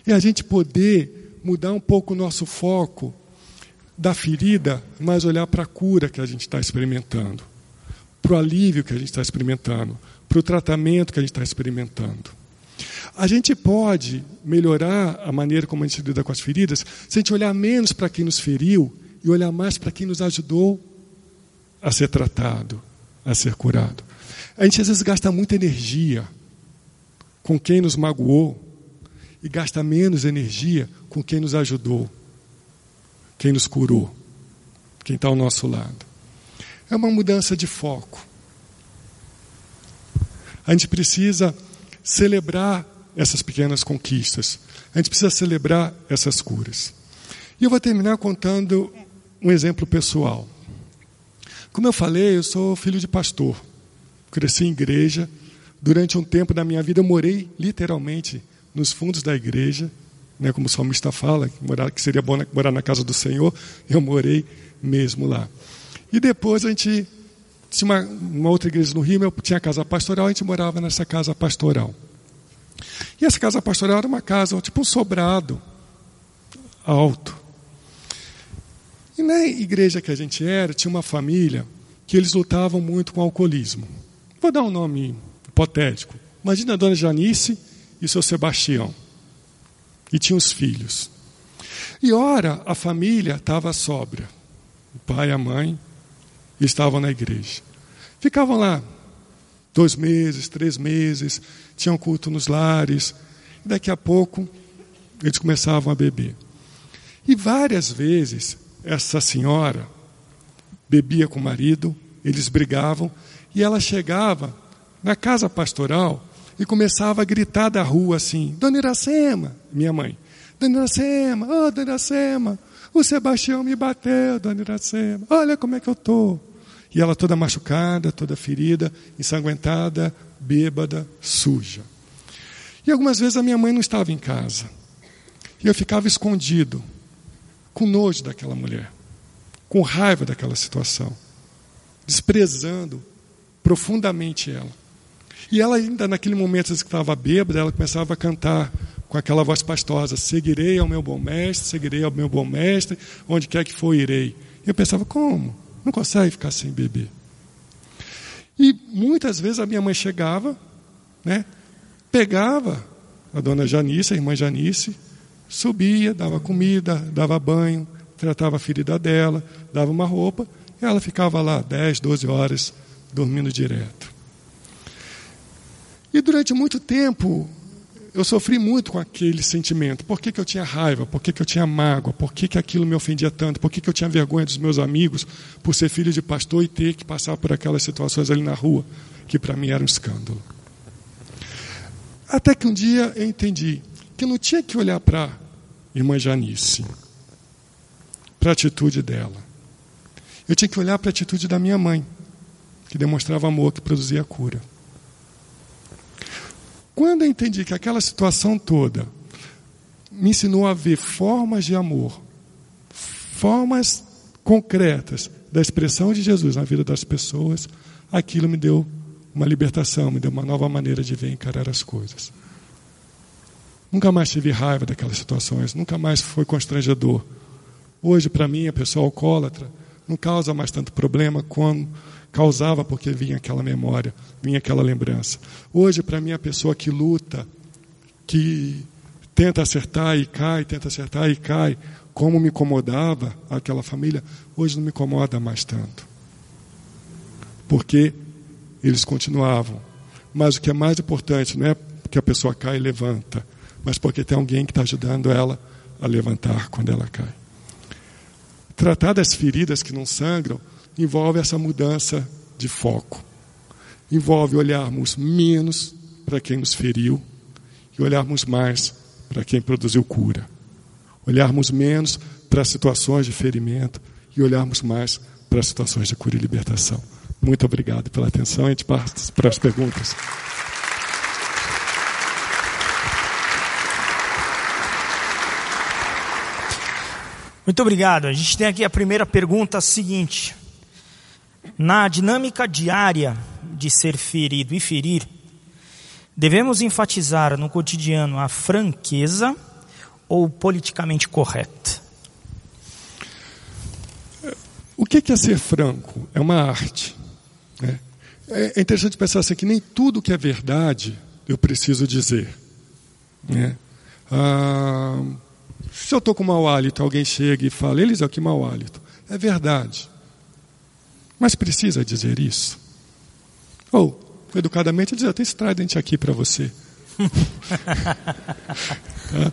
É a gente poder mudar um pouco o nosso foco da ferida, mas olhar para a cura que a gente está experimentando, para o alívio que a gente está experimentando, para o tratamento que a gente está experimentando. A gente pode melhorar a maneira como a gente lida com as feridas se a gente olhar menos para quem nos feriu e olhar mais para quem nos ajudou a ser tratado, a ser curado. A gente às vezes gasta muita energia com quem nos magoou e gasta menos energia com quem nos ajudou, quem nos curou, quem está ao nosso lado. É uma mudança de foco. A gente precisa celebrar essas pequenas conquistas. A gente precisa celebrar essas curas. E eu vou terminar contando um exemplo pessoal. Como eu falei, eu sou filho de pastor cresci em igreja. Durante um tempo da minha vida eu morei literalmente nos fundos da igreja, né, como o salmista fala, que, morar, que seria bom morar na casa do Senhor, eu morei mesmo lá. E depois a gente tinha uma, uma outra igreja no Rio, eu tinha casa pastoral, a gente morava nessa casa pastoral. E essa casa pastoral era uma casa, tipo um sobrado alto. E na igreja que a gente era, tinha uma família que eles lutavam muito com o alcoolismo. Vou dar um nome hipotético. Imagina a dona Janice e seu Sebastião. E tinha os filhos. E ora, a família estava sóbria. O pai e a mãe estavam na igreja. Ficavam lá dois meses, três meses, tinham culto nos lares. E daqui a pouco eles começavam a beber. E várias vezes essa senhora bebia com o marido, eles brigavam, e ela chegava na casa pastoral e começava a gritar da rua assim: Dona Iracema, minha mãe, Dona Iracema, oh, Dona Iracema, o Sebastião me bateu, Dona Iracema, olha como é que eu estou. E ela toda machucada, toda ferida, ensanguentada, bêbada, suja. E algumas vezes a minha mãe não estava em casa. E eu ficava escondido, com nojo daquela mulher, com raiva daquela situação, desprezando profundamente ela. E ela ainda naquele momento que estava bêbada, ela começava a cantar com aquela voz pastosa: Seguirei ao meu bom mestre, seguirei ao meu bom mestre, onde quer que for irei. E eu pensava: como? Não consegue ficar sem beber. E muitas vezes a minha mãe chegava, né, pegava a dona Janice, a irmã Janice, subia, dava comida, dava banho, tratava a ferida dela, dava uma roupa, e ela ficava lá 10, 12 horas dormindo direto. E durante muito tempo eu sofri muito com aquele sentimento. Por que, que eu tinha raiva? Por que, que eu tinha mágoa? Por que, que aquilo me ofendia tanto? Por que, que eu tinha vergonha dos meus amigos por ser filho de pastor e ter que passar por aquelas situações ali na rua, que para mim era um escândalo? Até que um dia eu entendi que eu não tinha que olhar para irmã Janice, para a atitude dela. Eu tinha que olhar para a atitude da minha mãe que demonstrava amor, que produzia cura. Quando eu entendi que aquela situação toda me ensinou a ver formas de amor, formas concretas da expressão de Jesus na vida das pessoas, aquilo me deu uma libertação, me deu uma nova maneira de ver encarar as coisas. Nunca mais tive raiva daquelas situações, nunca mais foi constrangedor. Hoje, para mim, a pessoa alcoólatra não causa mais tanto problema como causava porque vinha aquela memória, vinha aquela lembrança. Hoje, para mim, a pessoa que luta, que tenta acertar e cai, tenta acertar e cai, como me incomodava aquela família, hoje não me incomoda mais tanto. Porque eles continuavam. Mas o que é mais importante não é que a pessoa cai e levanta, mas porque tem alguém que está ajudando ela a levantar quando ela cai. Tratar das feridas que não sangram envolve essa mudança de foco. Envolve olharmos menos para quem nos feriu e olharmos mais para quem produziu cura. Olharmos menos para situações de ferimento e olharmos mais para situações de cura e libertação. Muito obrigado pela atenção. A gente passa para as perguntas. Muito obrigado. A gente tem aqui a primeira pergunta seguinte. Na dinâmica diária de ser ferido e ferir, devemos enfatizar no cotidiano a franqueza ou politicamente correto? O que é ser franco? É uma arte. Né? É interessante pensar assim que nem tudo que é verdade eu preciso dizer. Né? Ah, se eu estou com mau hálito, alguém chega e fala, Eliseu, que mau hálito. É verdade. Mas precisa dizer isso? Ou, educadamente, dizer, esse trident aqui para você. tá?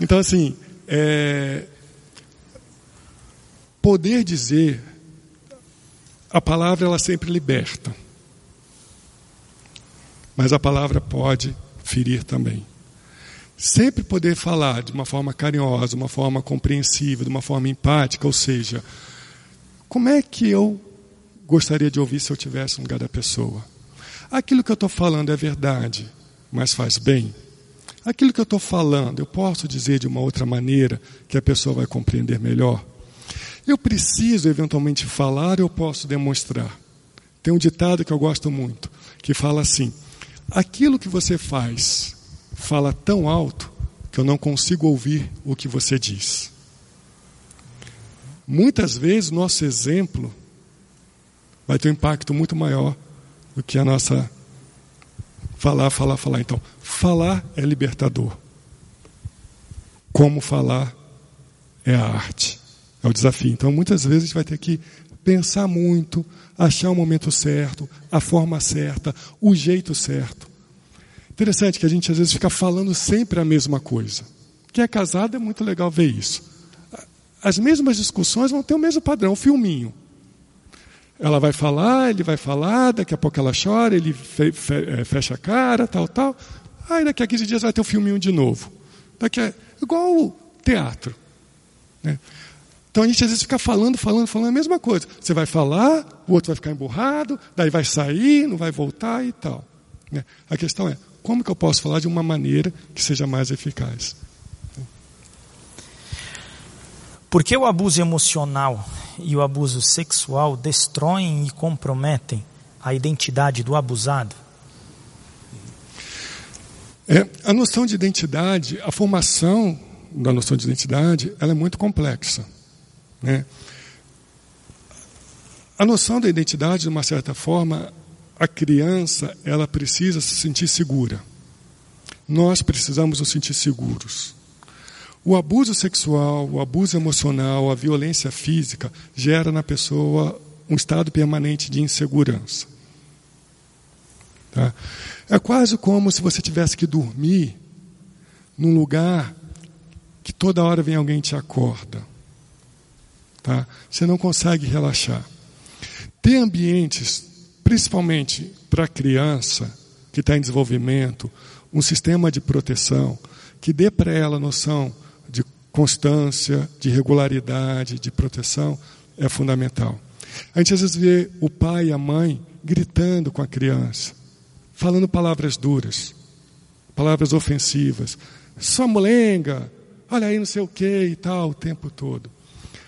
Então, assim, é, poder dizer, a palavra ela sempre liberta. Mas a palavra pode ferir também. Sempre poder falar de uma forma carinhosa, de uma forma compreensiva, de uma forma empática, ou seja, como é que eu gostaria de ouvir se eu tivesse no lugar da pessoa? Aquilo que eu estou falando é verdade, mas faz bem? Aquilo que eu estou falando, eu posso dizer de uma outra maneira que a pessoa vai compreender melhor? Eu preciso eventualmente falar, eu posso demonstrar. Tem um ditado que eu gosto muito, que fala assim: aquilo que você faz fala tão alto que eu não consigo ouvir o que você diz. Muitas vezes nosso exemplo vai ter um impacto muito maior do que a nossa falar, falar, falar. Então, falar é libertador. Como falar é a arte, é o desafio. Então, muitas vezes a gente vai ter que pensar muito, achar o momento certo, a forma certa, o jeito certo. Interessante que a gente às vezes fica falando sempre a mesma coisa. Quem é casado é muito legal ver isso. As mesmas discussões vão ter o mesmo padrão, o filminho. Ela vai falar, ele vai falar, daqui a pouco ela chora, ele é, fecha a cara, tal, tal. Aí daqui a 15 dias vai ter um filminho de novo. Daqui a, igual o teatro. Né? Então a gente às vezes fica falando, falando, falando a mesma coisa. Você vai falar, o outro vai ficar emburrado, daí vai sair, não vai voltar e tal. Né? A questão é, como que eu posso falar de uma maneira que seja mais eficaz? Por que o abuso emocional e o abuso sexual destroem e comprometem a identidade do abusado? É, a noção de identidade, a formação da noção de identidade, ela é muito complexa. Né? A noção da identidade, de uma certa forma, a criança ela precisa se sentir segura. Nós precisamos nos sentir seguros. O abuso sexual, o abuso emocional, a violência física gera na pessoa um estado permanente de insegurança. Tá? É quase como se você tivesse que dormir num lugar que toda hora vem alguém te acorda. Tá? Você não consegue relaxar. Ter ambientes principalmente para a criança que está em desenvolvimento, um sistema de proteção que dê para ela noção constância, de regularidade, de proteção, é fundamental. A gente às vezes vê o pai e a mãe gritando com a criança, falando palavras duras, palavras ofensivas, sua molenga, olha aí não sei o que e tal, o tempo todo.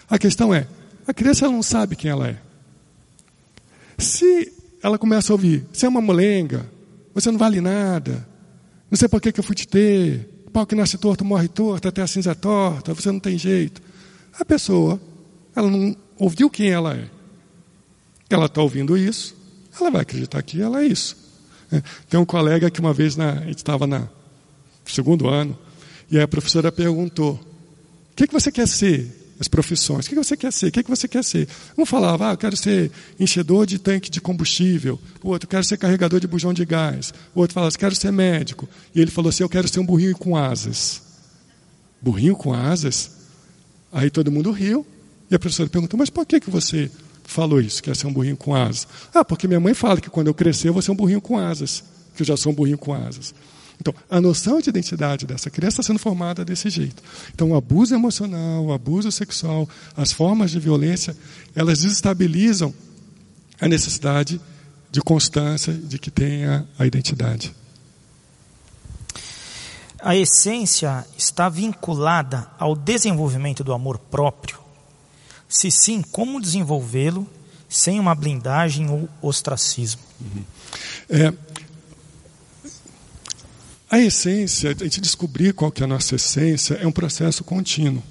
A questão é, a criança não sabe quem ela é. Se ela começa a ouvir: você é uma molenga, você não vale nada, não sei por que, que eu fui te ter, pau que nasce torto morre torto, até a cinza torta, você não tem jeito. A pessoa, ela não ouviu quem ela é. Ela está ouvindo isso, ela vai acreditar que ela é isso. É, tem um colega que uma vez na, a gente estava no segundo ano, e a professora perguntou: O que, que você quer ser? As profissões. O que, você quer ser? O que, você quer ser? Um falava: Ah, eu quero ser enchedor de tanque de combustível. O outro, quero ser carregador de bujão de gás. O outro falava: Quero ser médico. E ele falou assim: Eu quero ser um burrinho com asas. Burrinho com asas? Aí todo mundo riu. E a professora perguntou: Mas por que, que você falou isso, que ia ser um burrinho com asas? Ah, porque minha mãe fala que quando eu crescer eu vou ser um burrinho com asas, que eu já sou um burrinho com asas. Então, a noção de identidade dessa criança está sendo formada desse jeito. Então, o abuso emocional, o abuso sexual, as formas de violência, elas desestabilizam a necessidade de constância de que tenha a identidade. A essência está vinculada ao desenvolvimento do amor próprio se sim, como desenvolvê-lo sem uma blindagem ou ostracismo? Uhum. É, a essência, a gente descobrir qual que é a nossa essência, é um processo contínuo.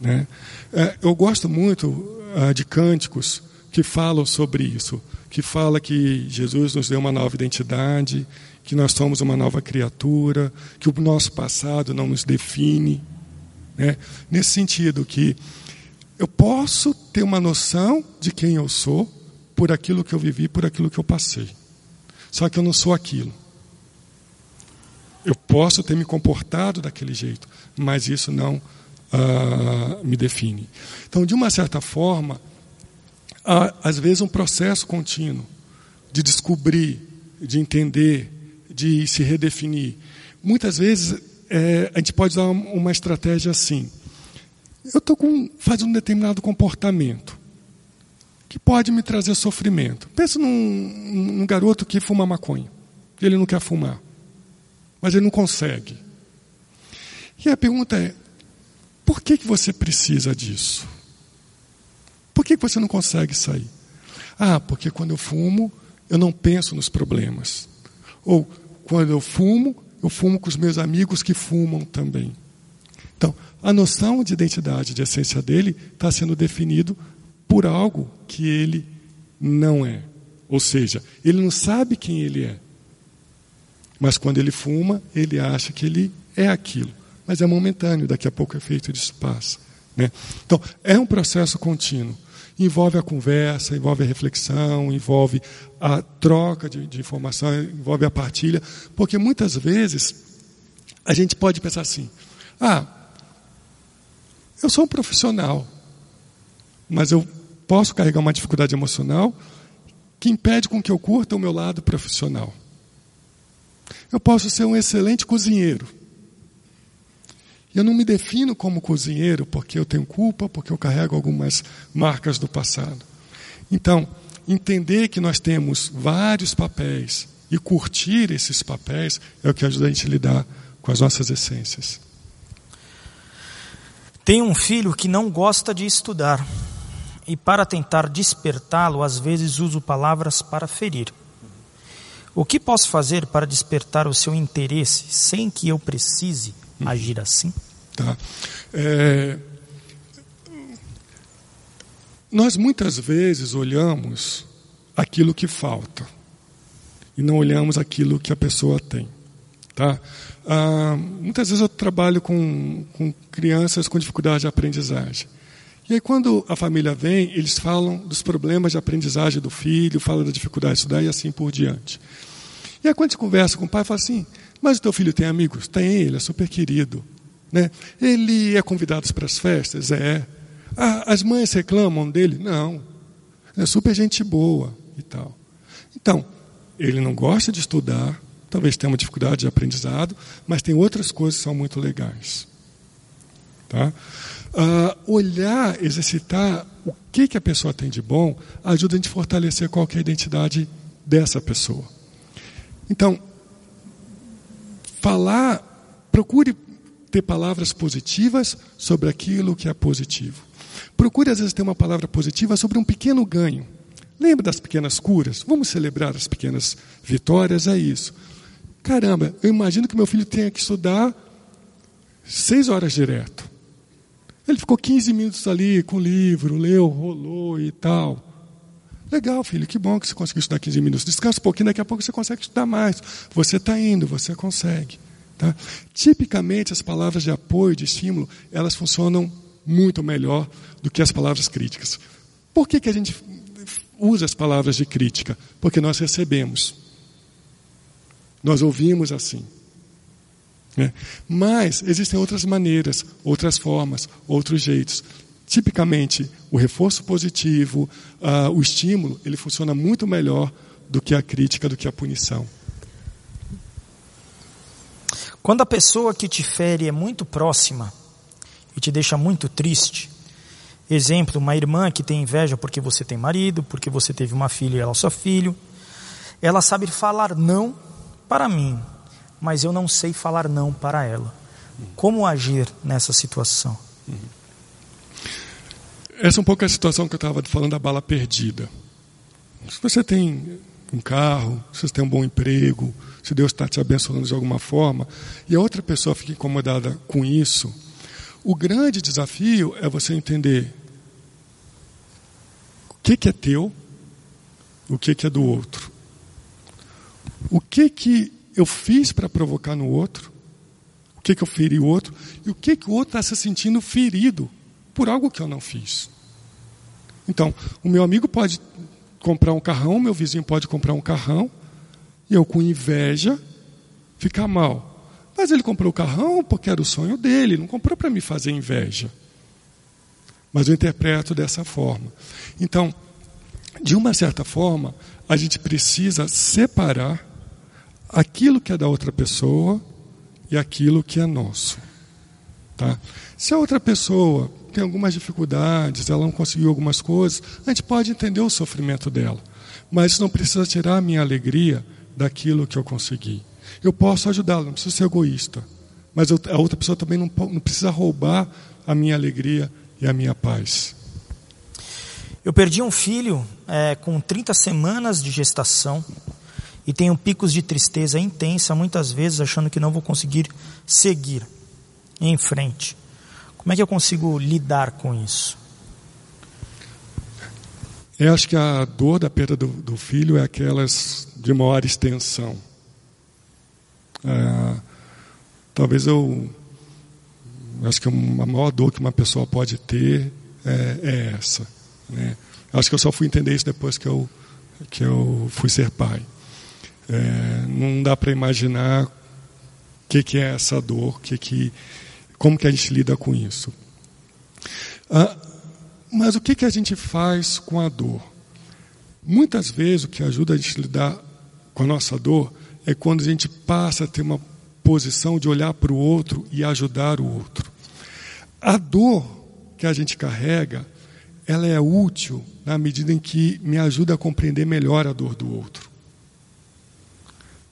Né? É, eu gosto muito uh, de cânticos que falam sobre isso, que fala que Jesus nos deu uma nova identidade, que nós somos uma nova criatura, que o nosso passado não nos define. Né? Nesse sentido que eu posso ter uma noção de quem eu sou por aquilo que eu vivi, por aquilo que eu passei. Só que eu não sou aquilo. Eu posso ter me comportado daquele jeito, mas isso não uh, me define. Então, de uma certa forma, há, às vezes um processo contínuo de descobrir, de entender, de se redefinir. Muitas vezes é, a gente pode usar uma estratégia assim eu estou fazendo um determinado comportamento que pode me trazer sofrimento. Pensa num, num, garoto que fuma maconha. Ele não quer fumar, mas ele não consegue. E a pergunta é: por que, que você precisa disso? Por que, que você não consegue sair? Ah, porque quando eu fumo, eu não penso nos problemas. Ou quando eu fumo, eu fumo com os meus amigos que fumam também. Então, a noção de identidade, de essência dele, está sendo definido por algo que ele não é. Ou seja, ele não sabe quem ele é. Mas quando ele fuma, ele acha que ele é aquilo. Mas é momentâneo, daqui a pouco o efeito disso passa. Né? Então, é um processo contínuo. Envolve a conversa, envolve a reflexão, envolve a troca de, de informação, envolve a partilha, porque muitas vezes a gente pode pensar assim: ah, eu sou um profissional, mas eu posso carregar uma dificuldade emocional que impede com que eu curta o meu lado profissional. Eu posso ser um excelente cozinheiro. Eu não me defino como cozinheiro porque eu tenho culpa, porque eu carrego algumas marcas do passado. Então, entender que nós temos vários papéis e curtir esses papéis é o que ajuda a gente a lidar com as nossas essências. Tenho um filho que não gosta de estudar e, para tentar despertá-lo, às vezes uso palavras para ferir. O que posso fazer para despertar o seu interesse sem que eu precise agir assim? Tá. É... Nós muitas vezes olhamos aquilo que falta e não olhamos aquilo que a pessoa tem. Tá? Ah, muitas vezes eu trabalho com, com crianças com dificuldade de aprendizagem. E aí, quando a família vem, eles falam dos problemas de aprendizagem do filho, falam da dificuldade de estudar e assim por diante. E aí, quando a gente conversa com o pai, fala assim: Mas o teu filho tem amigos? Tem, ele é super querido. Né? Ele é convidado para as festas? É. Ah, as mães reclamam dele? Não. É super gente boa e tal. Então, ele não gosta de estudar, talvez tenha uma dificuldade de aprendizado, mas tem outras coisas que são muito legais. Tá? Uh, olhar, exercitar o que, que a pessoa tem de bom, ajuda a gente a fortalecer qual a identidade dessa pessoa. Então, falar, procure ter palavras positivas sobre aquilo que é positivo. Procure, às vezes, ter uma palavra positiva sobre um pequeno ganho. Lembra das pequenas curas? Vamos celebrar as pequenas vitórias, é isso. Caramba, eu imagino que meu filho tenha que estudar seis horas direto. Ele ficou 15 minutos ali com o livro, leu, rolou e tal. Legal, filho, que bom que você conseguiu estudar 15 minutos. Descansa um pouquinho, daqui a pouco você consegue estudar mais. Você está indo, você consegue. Tá? Tipicamente, as palavras de apoio, de estímulo, elas funcionam muito melhor do que as palavras críticas. Por que, que a gente usa as palavras de crítica? Porque nós recebemos. Nós ouvimos assim. Né? Mas existem outras maneiras, outras formas, outros jeitos. Tipicamente, o reforço positivo, uh, o estímulo, ele funciona muito melhor do que a crítica, do que a punição. Quando a pessoa que te fere é muito próxima e te deixa muito triste, exemplo, uma irmã que tem inveja porque você tem marido, porque você teve uma filha e ela é só filho, ela sabe falar não para mim, mas eu não sei falar não para ela. Como agir nessa situação? Essa é um pouco a situação que eu estava falando da bala perdida. Se você tem um carro, se você tem um bom emprego, se Deus está te abençoando de alguma forma, e a outra pessoa fica incomodada com isso, o grande desafio é você entender o que, que é teu, o que, que é do outro. O que, que eu fiz para provocar no outro, o que, que eu feri o outro, e o que, que o outro está se sentindo ferido por algo que eu não fiz. Então, o meu amigo pode comprar um carrão, meu vizinho pode comprar um carrão, e eu com inveja ficar mal. Mas ele comprou o carrão porque era o sonho dele, não comprou para me fazer inveja. Mas eu interpreto dessa forma. Então, de uma certa forma, a gente precisa separar aquilo que é da outra pessoa e aquilo que é nosso. Tá? Se a outra pessoa tem algumas dificuldades, ela não conseguiu algumas coisas, a gente pode entender o sofrimento dela. Mas isso não precisa tirar a minha alegria daquilo que eu consegui. Eu posso ajudá-la, não preciso ser egoísta. Mas a outra pessoa também não, não precisa roubar a minha alegria e a minha paz. Eu perdi um filho é, com 30 semanas de gestação e tenho picos de tristeza intensa, muitas vezes achando que não vou conseguir seguir em frente. Como é que eu consigo lidar com isso? Eu acho que a dor da perda do, do filho é aquelas de maior extensão. É, talvez eu acho que a maior dor que uma pessoa pode ter é, é essa. Né? Acho que eu só fui entender isso depois que eu, que eu fui ser pai. É, não dá para imaginar o que, que, é essa dor, que que, como que a gente lida com isso. Ah, mas o que, que a gente faz com a dor? Muitas vezes o que ajuda a gente a lidar com a nossa dor é quando a gente passa a ter uma posição de olhar para o outro e ajudar o outro. A dor que a gente carrega, ela é útil na medida em que me ajuda a compreender melhor a dor do outro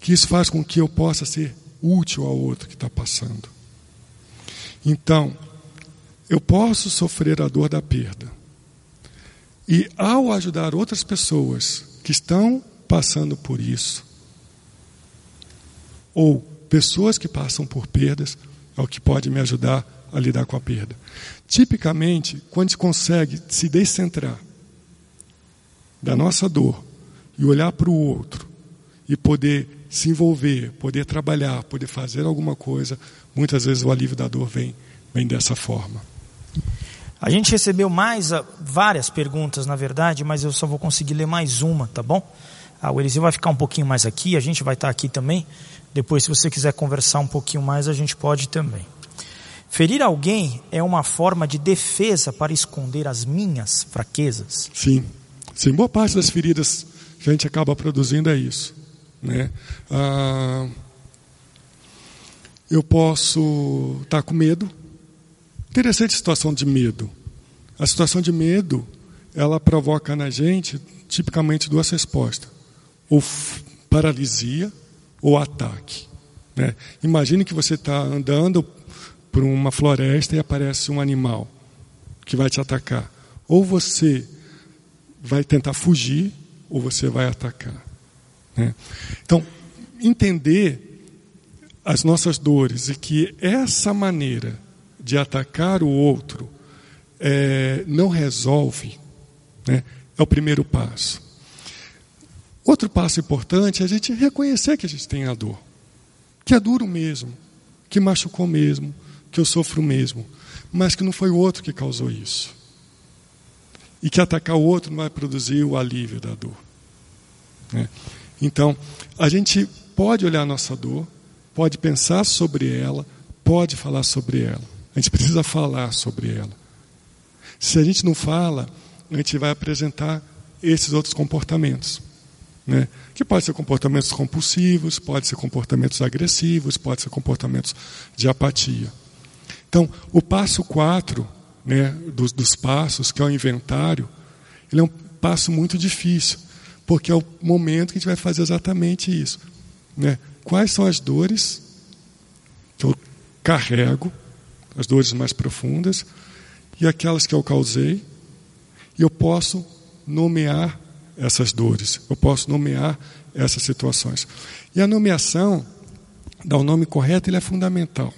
que isso faz com que eu possa ser útil ao outro que está passando. Então, eu posso sofrer a dor da perda. E ao ajudar outras pessoas que estão passando por isso, ou pessoas que passam por perdas, é o que pode me ajudar a lidar com a perda. Tipicamente, quando se consegue se descentrar da nossa dor e olhar para o outro e poder se envolver, poder trabalhar, poder fazer alguma coisa, muitas vezes o alívio da dor vem, vem dessa forma. A gente recebeu mais ah, várias perguntas, na verdade, mas eu só vou conseguir ler mais uma, tá bom? Ah, o Eliseu vai ficar um pouquinho mais aqui, a gente vai estar aqui também. Depois, se você quiser conversar um pouquinho mais, a gente pode também. Ferir alguém é uma forma de defesa para esconder as minhas fraquezas? Sim. Sim, boa parte das feridas que a gente acaba produzindo é isso. Né? Ah, eu posso estar com medo. Interessante situação de medo. A situação de medo, ela provoca na gente tipicamente duas respostas: ou paralisia ou ataque. Né? Imagine que você está andando por uma floresta e aparece um animal que vai te atacar. Ou você vai tentar fugir ou você vai atacar. Né? Então, entender as nossas dores e que essa maneira de atacar o outro é, não resolve, né? é o primeiro passo. Outro passo importante é a gente reconhecer que a gente tem a dor, que é duro mesmo, que machucou mesmo, que eu sofro mesmo, mas que não foi o outro que causou isso. E que atacar o outro não vai produzir o alívio da dor. Né? Então, a gente pode olhar a nossa dor, pode pensar sobre ela, pode falar sobre ela. A gente precisa falar sobre ela. Se a gente não fala, a gente vai apresentar esses outros comportamentos. Né? Que pode ser comportamentos compulsivos, pode ser comportamentos agressivos, pode ser comportamentos de apatia. Então, o passo 4 né, dos, dos passos, que é o inventário, ele é um passo muito difícil, porque é o momento que a gente vai fazer exatamente isso. Né? Quais são as dores que eu carrego, as dores mais profundas, e aquelas que eu causei, e eu posso nomear essas dores, eu posso nomear essas situações. E a nomeação, dar o nome correto, ele é fundamental.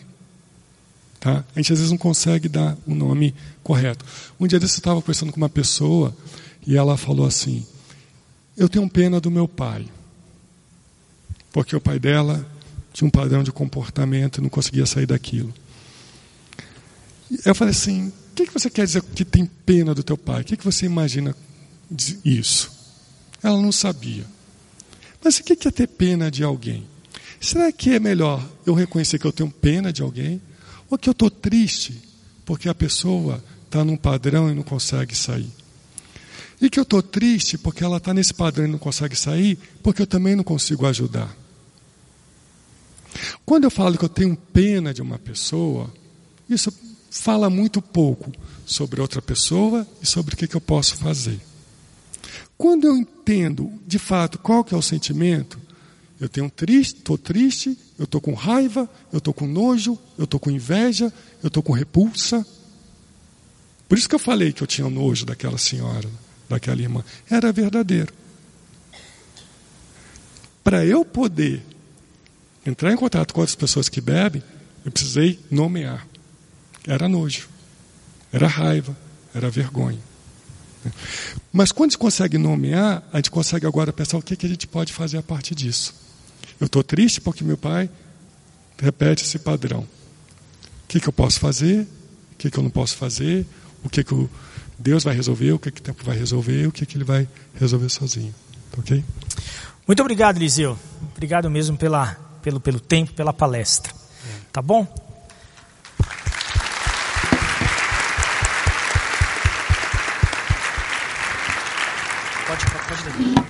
Tá? A gente às vezes não consegue dar o um nome correto. Um dia desse eu estava conversando com uma pessoa e ela falou assim: Eu tenho pena do meu pai, porque o pai dela tinha um padrão de comportamento e não conseguia sair daquilo. Eu falei assim: O que, que você quer dizer que tem pena do teu pai? O que, que você imagina isso? Ela não sabia. Mas o que é ter pena de alguém? Será que é melhor eu reconhecer que eu tenho pena de alguém? Ou que eu estou triste porque a pessoa está num padrão e não consegue sair? E que eu estou triste porque ela está nesse padrão e não consegue sair, porque eu também não consigo ajudar. Quando eu falo que eu tenho pena de uma pessoa, isso fala muito pouco sobre outra pessoa e sobre o que, que eu posso fazer. Quando eu entendo de fato qual que é o sentimento, eu tenho triste, estou triste, eu estou com raiva, eu estou com nojo, eu estou com inveja, eu estou com repulsa. Por isso que eu falei que eu tinha nojo daquela senhora, daquela irmã. Era verdadeiro. Para eu poder entrar em contato com outras pessoas que bebem, eu precisei nomear. Era nojo, era raiva, era vergonha. Mas quando a gente consegue nomear, a gente consegue agora pensar o que, que a gente pode fazer a partir disso. Eu estou triste porque meu pai repete esse padrão. O que, que eu posso fazer? O que, que eu não posso fazer? O que, que o Deus vai resolver? O que, que o tempo vai resolver? O que, que ele vai resolver sozinho? Ok? Muito obrigado, Eliseu. Obrigado mesmo pela, pelo, pelo tempo, pela palestra. Tá bom? Pode, pode, pode.